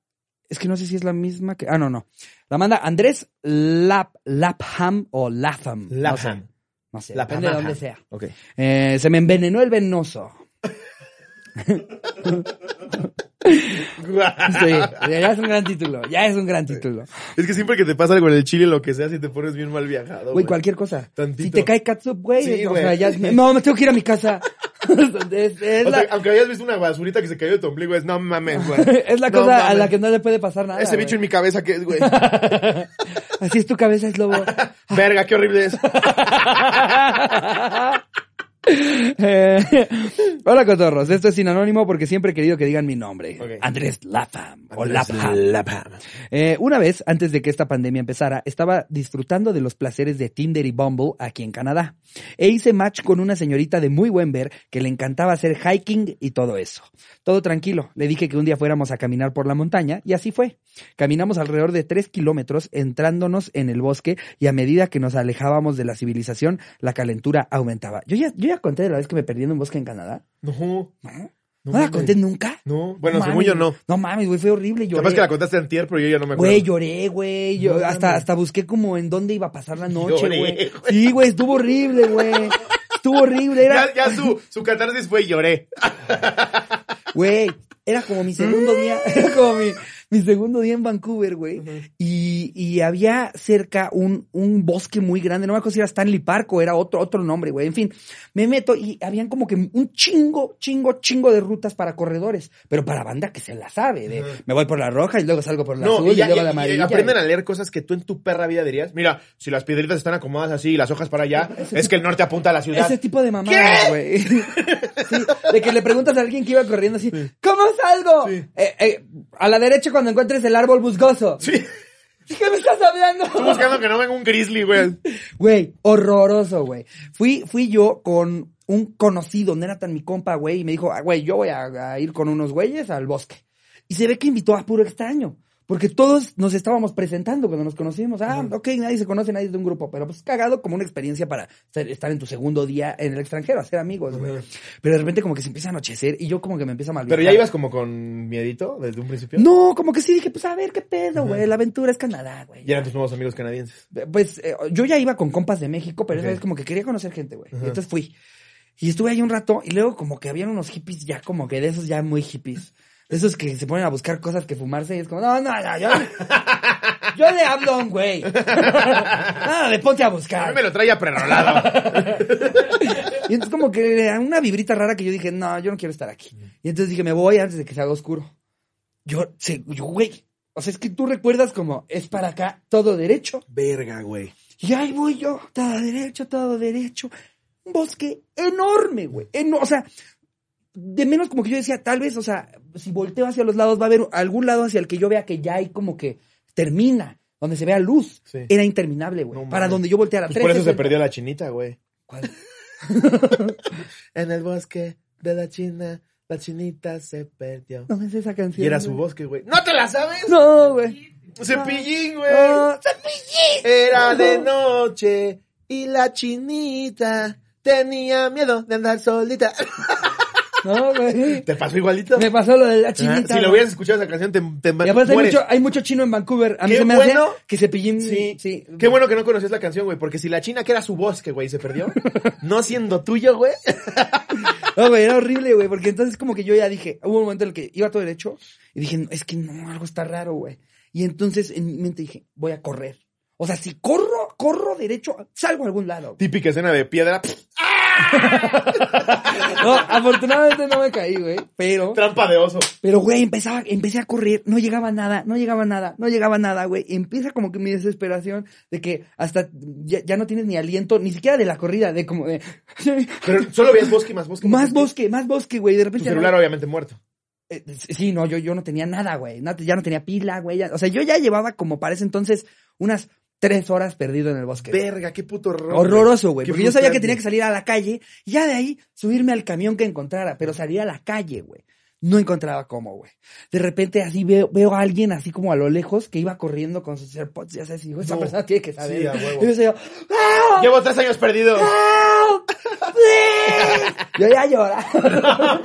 Es que no sé si es la misma que. Ah, no, no. La manda Andrés Lap, Lapham o Lapham. No sé. Lapham. No sé, Lapham. depende de dónde sea. Ok. Eh, se me envenenó el venoso. Sí, ya es un gran título. Ya es un gran título. Es que siempre que te pasa algo en el chile, lo que sea, si te pones bien mal viajado. Güey, cualquier cosa. Tantito. Si te cae catsup, güey. Sí, o güey. sea, ya. No, me tengo que ir a mi casa. es, es O la, sea, aunque hayas visto una basurita que se cayó de tu ombligo, es no mames, güey. es la No cosa a la que no le puede pasar nada. Ese bicho en mi cabeza que es, güey. Así es tu cabeza, es lobo. Verga, qué horrible es. Eh, hola, cotorros. Esto es sin anónimo porque siempre he querido que digan mi nombre. Andrés Lapam. O. Lapam. Eh, una vez, antes de que esta pandemia empezara, estaba disfrutando de los placeres de Tinder y Bumble aquí en Canadá. E hice match con una señorita de muy buen ver que le encantaba hacer hiking y todo eso. Todo tranquilo. Le dije que un día fuéramos a caminar por la montaña y así fue. Caminamos alrededor de tres kilómetros entrándonos en el bosque y a medida que nos alejábamos de la civilización, la calentura aumentaba. Yo ya, yo ya conté de la vez que me perdí en un bosque en Canadá. No. ¿No? No, ¿No, la conté nunca? No. Bueno, No según yo no. No mames, güey, fue horrible. Lloré. Capaz que la contaste antier, pero yo ya no me acuerdo. Güey, lloré, güey. Yo No hasta, hasta busqué como en dónde iba a pasar la noche, Lloré, güey. güey. Sí, güey, estuvo horrible, güey. Estuvo horrible. Era, Ya, ya su, su catarsis fue lloré. güey, era como mi segundo día, era como mi, mi segundo día en Vancouver, güey. Y, y había cerca un, un bosque muy grande. No me acuerdo si era Stanley Park o era otro, otro nombre, güey. En fin, me meto y habían como que un chingo, chingo, chingo de rutas para corredores. Pero para banda que se la sabe. De, me voy por la roja y luego salgo por la No, azul y, luego y- la y amarilla. aprenden a leer cosas que tú en tu perra vida dirías. Mira, si las piedritas están acomodadas así y las hojas para allá, es que el norte apunta a la ciudad. Ese tipo de mamadas, güey. Sí, de que le preguntas a alguien que iba corriendo así, ¿cómo salgo? Sí. Eh, eh, a la derecha cuando encuentres el árbol busgoso. Sí. ¿Qué me estás hablando? Estoy buscando que no venga un grizzly, güey. Güey, horroroso, güey. Fui, fui yo con un conocido, no era tan mi compa, güey, y me dijo, ah, güey, yo voy a, a ir con unos güeyes al bosque. Y se ve que invitó a puro extraño. Porque todos nos estábamos presentando cuando nos conocimos. Ah, ok, nadie se conoce, nadie es de un grupo. Pero pues cagado como una experiencia para ser- estar en tu segundo día en el extranjero, hacer amigos, güey. Pero de repente como que se empieza a anochecer y yo como que me empiezo a malviajar. Pero ya ibas como con miedito desde un principio. No, como que sí dije, pues a ver qué pedo, güey. La aventura es Canadá, güey. Y eran tus nuevos amigos canadienses. Pues eh, yo ya iba con compas de México, pero esa Ok. vez como que quería conocer gente, güey. Entonces fui. Y estuve ahí un rato y luego como que habían unos hippies ya como que de esos ya muy hippies. Esos que se ponen a buscar cosas que fumarse y es como, no, no, no, yo, yo le hablo a un güey. Nada de ponte a A mí buscar. me lo traía prerolado. Y entonces como que era una vibrita rara que yo dije, no, yo no quiero estar aquí. Y entonces dije, me voy antes de que se haga oscuro. Yo, se- yo, güey. O sea, es que tú recuerdas como, es para acá, todo derecho. Verga, güey. Y ahí voy yo, todo derecho, todo derecho. Un bosque enorme, güey. Eno- o sea, de menos como que yo decía, tal vez, o sea, si volteo hacia los lados, va a haber algún lado hacia el que yo vea que ya hay como que termina, donde se vea luz. Sí. Era interminable, güey. No para donde yo volteara. Pues por eso se 360. perdió la chinita, güey. ¿Cuál? En el bosque de la China, la chinita se perdió. No es esa canción. Y era su bosque, güey. ¿No te la sabes? No, güey. Cepillín, güey. No, Era de noche y la chinita tenía miedo de andar solita. no, güey. ¿Te pasó igualito? Me pasó lo de la Ah, chinita. si lo hubieras escuchado esa canción, te, te Y aparte hay mucho, hay mucho chino en Vancouver. A mí Qué se me bueno. hace que Cepillín... Sí. sí. Qué bueno que no conocías la canción, güey, porque si la china que era su bosque, güey, se perdió, no siendo tuyo, güey. No, güey, era horrible, güey, porque entonces como que yo ya dije, hubo un momento en el que iba todo derecho y dije, es que no, algo está raro, güey. Y entonces en mi mente dije, voy a correr. O sea, si corro, corro derecho, salgo a algún lado. Típica escena de piedra, No, afortunadamente no me caí, güey, pero, trampa de oso. pero, güey, empezaba, empecé a correr, no llegaba nada, no llegaba nada, no llegaba nada, güey. Empieza como que mi desesperación de que hasta ya, ya no tienes ni aliento, ni siquiera de la corrida, de como de... Pero solo veías bosque más bosque. Más bosque, más bosque, güey. De Tu repente no- celular obviamente muerto. Eh, sí, no, yo, yo no tenía nada, güey. No, ya no tenía pila, güey. ya- o sea, yo ya llevaba como para ese entonces unas tres horas perdido en el bosque. Verga, qué puto horror. Horroroso, güey. Porque yo sabía que tenía que salir a la calle y ya de ahí subirme al camión que encontrara, pero salir a la calle, güey. No encontraba cómo, güey. De repente así veo, veo a alguien así como a lo lejos que iba corriendo con sus AirPods, ya sabes, digo, esa No. persona tiene que saber. Sí, a huevo. Y yo decía, ¡Ah! Llevo tres años perdido. Please. Yo ya lloraba.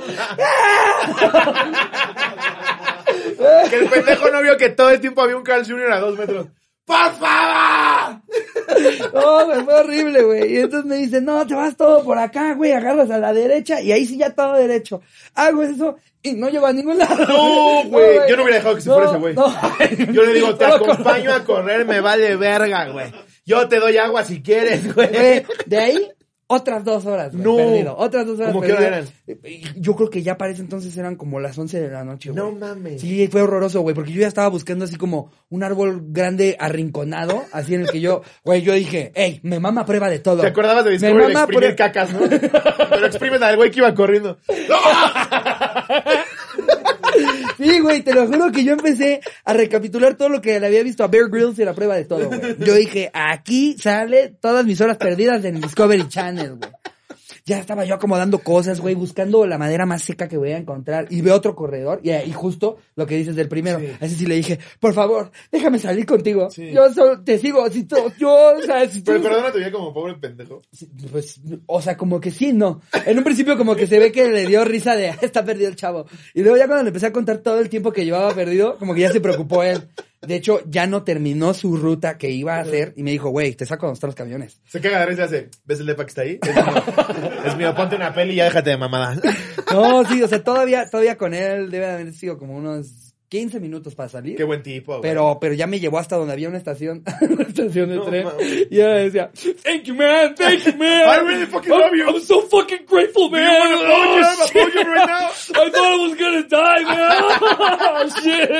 Que el pendejo no vio que todo el tiempo había un Carl Jr. a dos metros. ¡Por favor! No, güey, fue horrible, güey. Y entonces me dicen, no, te vas todo por acá, güey, agarras a la derecha y ahí sí ya todo derecho. Hago eso y no llego a ningún lado. No, güey. Yo no hubiera dejado que se fuera ese güey. No. Yo le digo, te acompaño a correr, me vale verga, güey. Yo te doy agua si quieres. Güey, de ahí otras dos horas, güey, No. perdido. Otras dos horas ¿Cómo qué hora perdido. Yo creo que ya para ese entonces eran como las 11 de la noche, güey. No mames. Sí, fue horroroso, güey, porque yo ya estaba buscando así como un árbol grande arrinconado, así en el que yo, güey, yo dije, hey, me mama prueba de todo. ¿Te acordabas de Me Discovery de mama exprimir cacas, no? Pero exprimen al güey que iba corriendo. Sí, güey, te lo juro que yo empecé a recapitular todo lo que le había visto a Bear Grylls y la prueba de todo. Yo dije, aquí sale todas mis horas perdidas en Discovery Channel, güey. Ya estaba yo acomodando cosas, güey, buscando la madera más seca que voy a encontrar. Y veo otro corredor, y, y justo lo que dices del primero. Sí. Así sí le dije, por favor, déjame salir contigo. Sí. Yo solo te sigo, si tú, yo, o sea, si tú- Pero perdona, te veía como pobre pendejo. Sí, Pues, o sea, como que sí, no. En un principio como que se ve que le dio risa de, "Ah, está perdido el chavo. Y luego ya cuando le empecé a contar todo el tiempo que llevaba perdido, como que ya se preocupó él. De hecho, ya no terminó su ruta que iba a hacer y me dijo, güey, te saco donde están los camiones. Se caga de risa y hace, ¿ves el depa que está ahí? Es mío. es mío, ponte una peli y ya déjate de mamada. No, sí, o sea, todavía, todavía con él debe haber sido como unos 15 minutos para salir. Qué buen tipo, güey. Pero, pero ya me llevó hasta donde había una estación, una estación de No, tren. Y ella decía, thank you, man, thank you, man. I really fucking love you. I'm so fucking grateful, man. You Oh, shit. you right now? I thought I was gonna die, man. shit.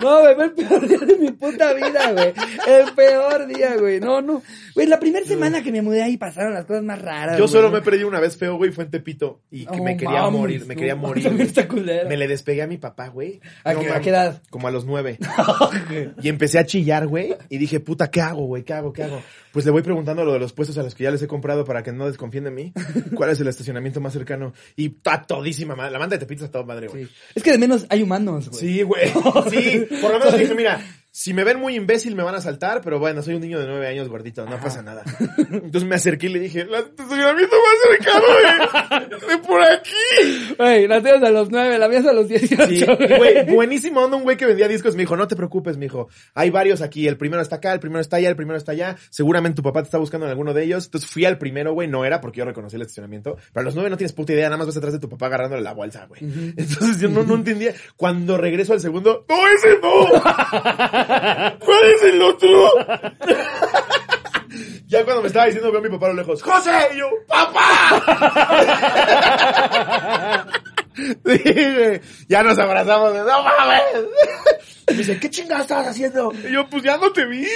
No, güey, fue el peor día de mi puta vida, güey. El peor día, güey. No, no. Güey, la primera semana que me mudé ahí pasaron las cosas más raras. Yo solo me perdido una vez feo, güey, fue en Tepito. Y que Oh, me quería mames, morir, me quería morir. Me le despegué a mi papá, güey. ¿A No a qué edad? Como a los nueve. y empecé a chillar, güey. Y dije, puta, ¿qué hago, güey? ¿Qué hago? ¿Qué hago? Pues le voy preguntando lo de los puestos a los que ya les he comprado para que no desconfíen de mí. ¿Cuál es el estacionamiento más cercano? Y está todísima madre. La banda de Tepito está toda madre, güey. Sí. Es que de menos hay humanos, güey. Sí, güey. Sí, por lo menos dije, mira, si me ven muy imbécil me van a saltar, pero bueno, soy un niño de nueve años gordito, no pasa nada. Entonces me acerqué y le dije, el estacionamiento más cercano de, de por aquí. Güey, la tienes a los nueve, la mía es a los 18. Sí, güey, buenísimo onda, un güey que vendía discos me dijo, no te preocupes, mijo, hay varios aquí, el primero está acá, el primero está allá, el primero está allá, seguramente tu papá te está buscando en alguno de ellos, entonces fui al primero, güey, no era porque yo reconocí el estacionamiento, pero a los nueve no tienes puta idea, nada más vas atrás de tu papá agarrándole la bolsa, güey. Entonces yo no, no entendía, cuando regreso al segundo, no, ese no, ¿cuál es el otro? Ya cuando me estaba diciendo, veo a mi papá a lo lejos, ¡José! Y yo, ¡Papá! Dije, ya nos abrazamos, ¡no mames! Me dice, ¿qué chingada estabas haciendo? Y yo, pues ya no te vi.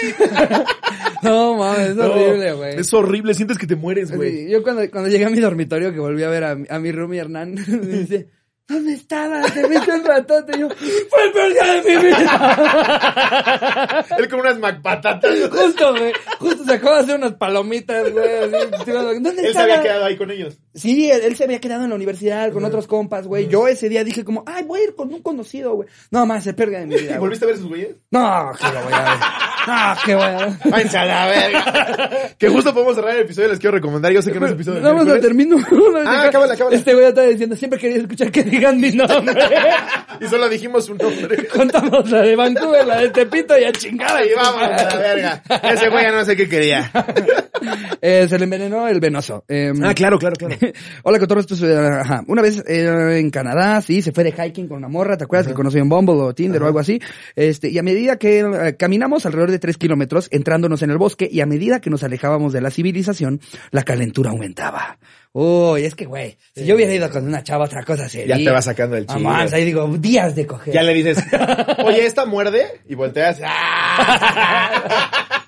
No, mames, es No, horrible, güey. Es horrible, sientes que te mueres, güey. Sí, yo cuando, cuando llegué a mi dormitorio, que volví a ver a, mi- a mi roomie Hernán, me dice, ¿dónde estabas? Te viste un ratote. Y yo, fue el peor día de mi vida. Él con unas macpatatas. justo, güey. Justo se acaba de hacer unas palomitas, güey. así, ¿Dónde Él se había quedado ahí con ellos. Sí, él, él se había quedado en la universidad con otros compas, güey. Yo ese día dije como, ay, voy a ir con un conocido, güey. No, más, se perga de mi vida. ¿Y volviste a ver sus güeyes? No, que lo voy a ver. No, que voy a ver. Váyanse a la verga. que justo podemos cerrar el episodio, les quiero recomendar. Yo sé que no es episodio de No, no, termino. Ah, cábala, cábala. Este güey estaba diciendo, siempre quería escuchar que digan mi nombre. Y solo dijimos un nombre. Contamos la de Vancouver, la de Tepito y a chingada. Ahí vamos a la verga. Ese güey ya no sé qué quería. Eh, se le envenenó el venoso. Eh, Ah, claro, claro, claro. Hola, Cotorro, esto es, eh, ajá. Una vez eh, en Canadá, sí, se fue de hiking con una morra, ¿te acuerdas? Que conoció en Bumble o Tinder o algo así. Este, y a medida que eh, caminamos alrededor de tres kilómetros, entrándonos en el bosque, y a medida que nos alejábamos de la civilización, la calentura aumentaba. Uy, es que, güey, si yo hubiera ido con una chava, otra cosa sería. Ya te va sacando el chido. Vamos, ahí digo, días de coger. Ya le dices, oye, esta muerde. Y volteas. ¡ah!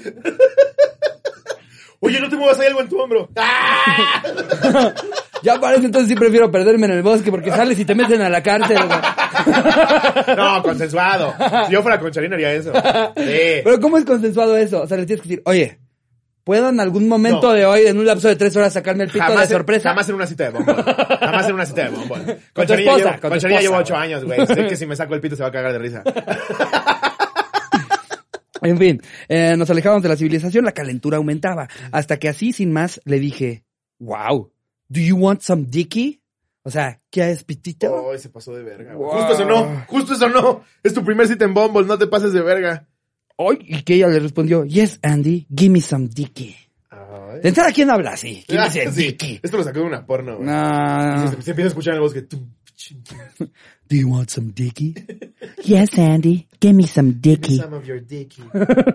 Oye, no te muevas, hay algo en tu hombro. ¡Ah! Ya parece entonces sí prefiero perderme en el bosque porque sales y te meten a la cárcel, güey. No, consensuado. Si yo fuera con Charina haría eso. Sí. Pero ¿cómo es consensuado eso? O sea, le tienes que decir, oye, ¿puedo en algún momento No. de hoy, en un lapso de tres horas, sacarme el pito de en- sorpresa? jamás en una cita de bombón. Jamás en una cita de bombón. Con, tu Charina esposa, llevo, con esposa, llevo ocho güey. años, güey. Sé que si me saco el pito se va a cagar de risa. En fin, eh, nos alejábamos de la civilización, la calentura aumentaba. Hasta que así, sin más, le dije, wow, ¿do you want some dicky? O sea, ¿qué es pitito? Ay, se pasó de verga. güey. Wow. Justo eso no, justo eso no. Es tu primer cita en Bumble, no te pases de verga. Ay, y que ella le respondió, yes, Andy, give me some dicky. De entrada, ¿quién habla así? ¿Quién Ah, dice sí. dicky? Esto lo sacó de una porno, güey. No. Se, se empieza a escuchar en bosque. tum, ching, tum. Do you want some dicky? Yes, Andy. Give me some dicky. Some of your dicky.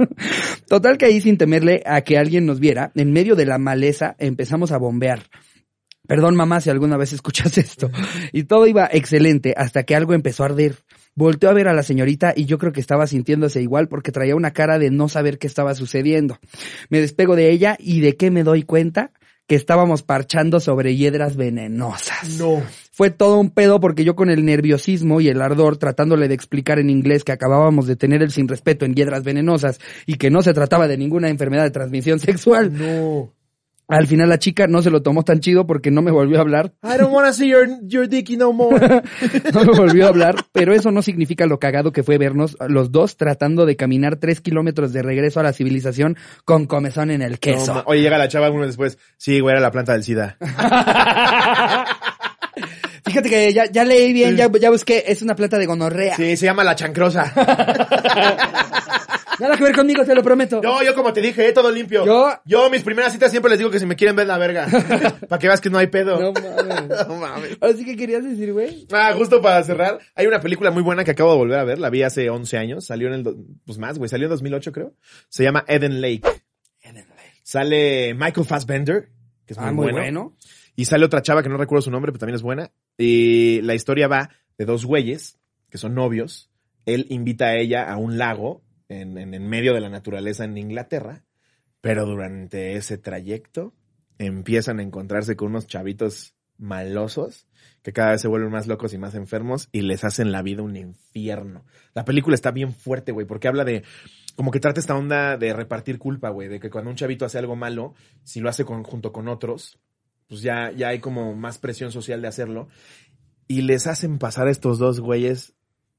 Total que ahí sin temerle a que alguien nos viera, en medio de la maleza empezamos a bombear. Perdón mamá si alguna vez escuchas esto. Y todo iba excelente hasta que algo empezó a arder. Volteó a ver a la señorita y yo creo que estaba sintiéndose igual porque traía una cara de no saber qué estaba sucediendo. Me despego de ella y de qué me doy cuenta que estábamos parchando sobre hiedras venenosas. No. Fue todo un pedo porque yo con el nerviosismo y el ardor tratándole de explicar en inglés que acabábamos de tener el sin respeto en hiedras venenosas y que no se trataba de ninguna enfermedad de transmisión sexual. No. Al final la chica no se lo tomó tan chido porque no me volvió a hablar. I don't wanna see your, your dicky no more. No me volvió a hablar, pero eso no significa lo cagado que fue vernos los dos tratando de caminar tres kilómetros de regreso a la civilización con comezón en el queso. Oye, llega la chava uno después. Sí, güey, era la planta del SIDA. Fíjate que ya, ya leí bien, ya, ya busqué, es una planta de gonorrea. Sí, se llama la chancrosa. Nada que ver conmigo, te lo prometo. Yo, yo como te dije, eh, todo limpio. Yo- Yo, mis primeras citas siempre les digo que si me quieren ver la verga. para que veas que no hay pedo. No mames. No mames. Ahora sí que querías decir, güey. Ah, justo para cerrar, hay una película muy buena que acabo de volver a ver, la vi hace 11 años, salió en el, do- pues más, güey, salió en 2008 creo. Se llama Eden Lake. Sale Michael Fassbender, que es muy, Ah, muy bueno. bueno. Y sale otra chava que no recuerdo su nombre, pero también es buena. Y la historia va de dos güeyes que son novios. Él invita a ella a un lago en, en, en medio de la naturaleza en Inglaterra. Pero durante ese trayecto empiezan a encontrarse con unos chavitos malosos que cada vez se vuelven más locos y más enfermos y les hacen la vida un infierno. La película está bien fuerte, güey, porque habla de como que trata esta onda de repartir culpa, güey, de que cuando un chavito hace algo malo, si lo hace con- junto con otros, pues ya, ya hay como más presión social de hacerlo. Y les hacen pasar a estos dos güeyes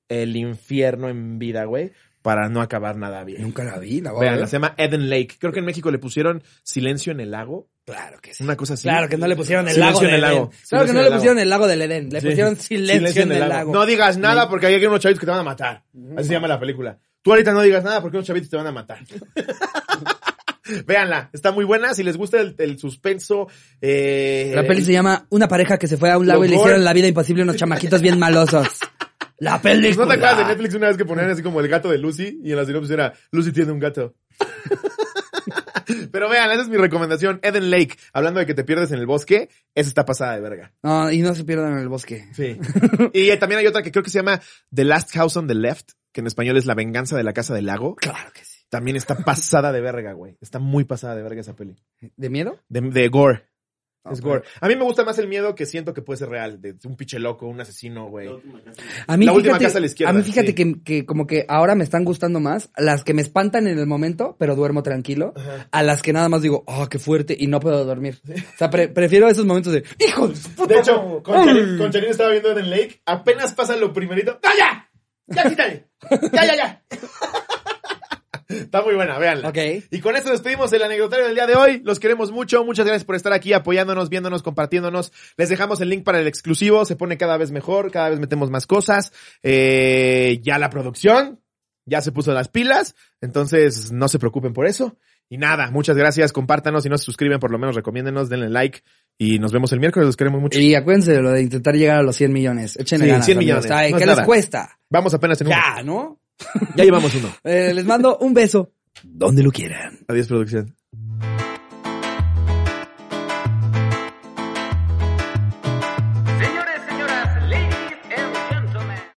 el infierno en vida, güey, para no acabar nada bien. Nunca la vi, la voy a Vean, ver. se llama Eden Lake. Creo que en México le pusieron Silencio en el lago. Claro que sí. Una cosa así. Claro que no le pusieron el Silencio lago en el lago. Claro que Silencio no le pusieron el lago del Edén. Le Sí. pusieron silencio, en el lago. No digas nada porque hay unos chavitos que te van a matar. Así se llama la película. Tú ahorita no digas nada porque unos chavitos te van a matar. Véanla, está muy buena. Si les gusta el, el suspenso, eh, La peli se llama Una pareja que se fue a un lago y le hicieron la vida imposible a unos chamaquitos bien malosos. La película. ¿No te acuerdas de Netflix una vez que ponían así como el gato de Lucy y en la sinopsis era Lucy tiene un gato? Pero vean, esa es mi recomendación. Eden Lake, hablando de que te pierdes en el bosque, esa está pasada de verga. No, y no se pierdan en el bosque. Sí. y eh, también hay otra que creo que se llama The Last House on the Left, que en español es La venganza de la casa del lago. Claro que sí. También está pasada de verga, güey. Está muy pasada de verga esa peli. ¿De miedo? De, de gore. Es gore. A mí me gusta más el miedo que siento que puede ser real. De un pinche loco, un asesino, güey. La última casa. A mí, La última fíjate, casa a la izquierda, a mí fíjate sí. que, que como que ahora me están gustando más las que me espantan en el momento, pero duermo tranquilo, a las que nada más digo, oh, qué fuerte, y no puedo dormir. O sea, pre- prefiero esos momentos de, hijo de su puta De hecho, madre". con Charín, estaba viendo Eden Lake. Apenas pasa lo primerito. ¡Ah, ya! ¡Ya, quítale! ¡Ya, ya, ya! Está muy buena, véanla. Ok. Y con esto despedimos el anecdotario del día de hoy. Los queremos mucho. Muchas gracias por estar aquí apoyándonos, viéndonos, compartiéndonos. Les dejamos el link para el exclusivo. Se pone cada vez mejor. Cada vez metemos más cosas. Eh, ya la producción ya se puso las pilas. Entonces, no se preocupen por eso. Y nada, muchas gracias. Compártanos. Si no se suscriben, por lo menos recomiéndenos, denle like. Y nos vemos el miércoles. Los queremos mucho. Y acuérdense de lo de intentar llegar a los 100 millones. Échenle Sí, ganas. 100 amigos. millones. No ¿Qué les nada. cuesta? Vamos apenas en uno. Ya, ¿no? Ya llevamos uno. Eh, les mando un beso. Donde lo quieran. Adiós, producción.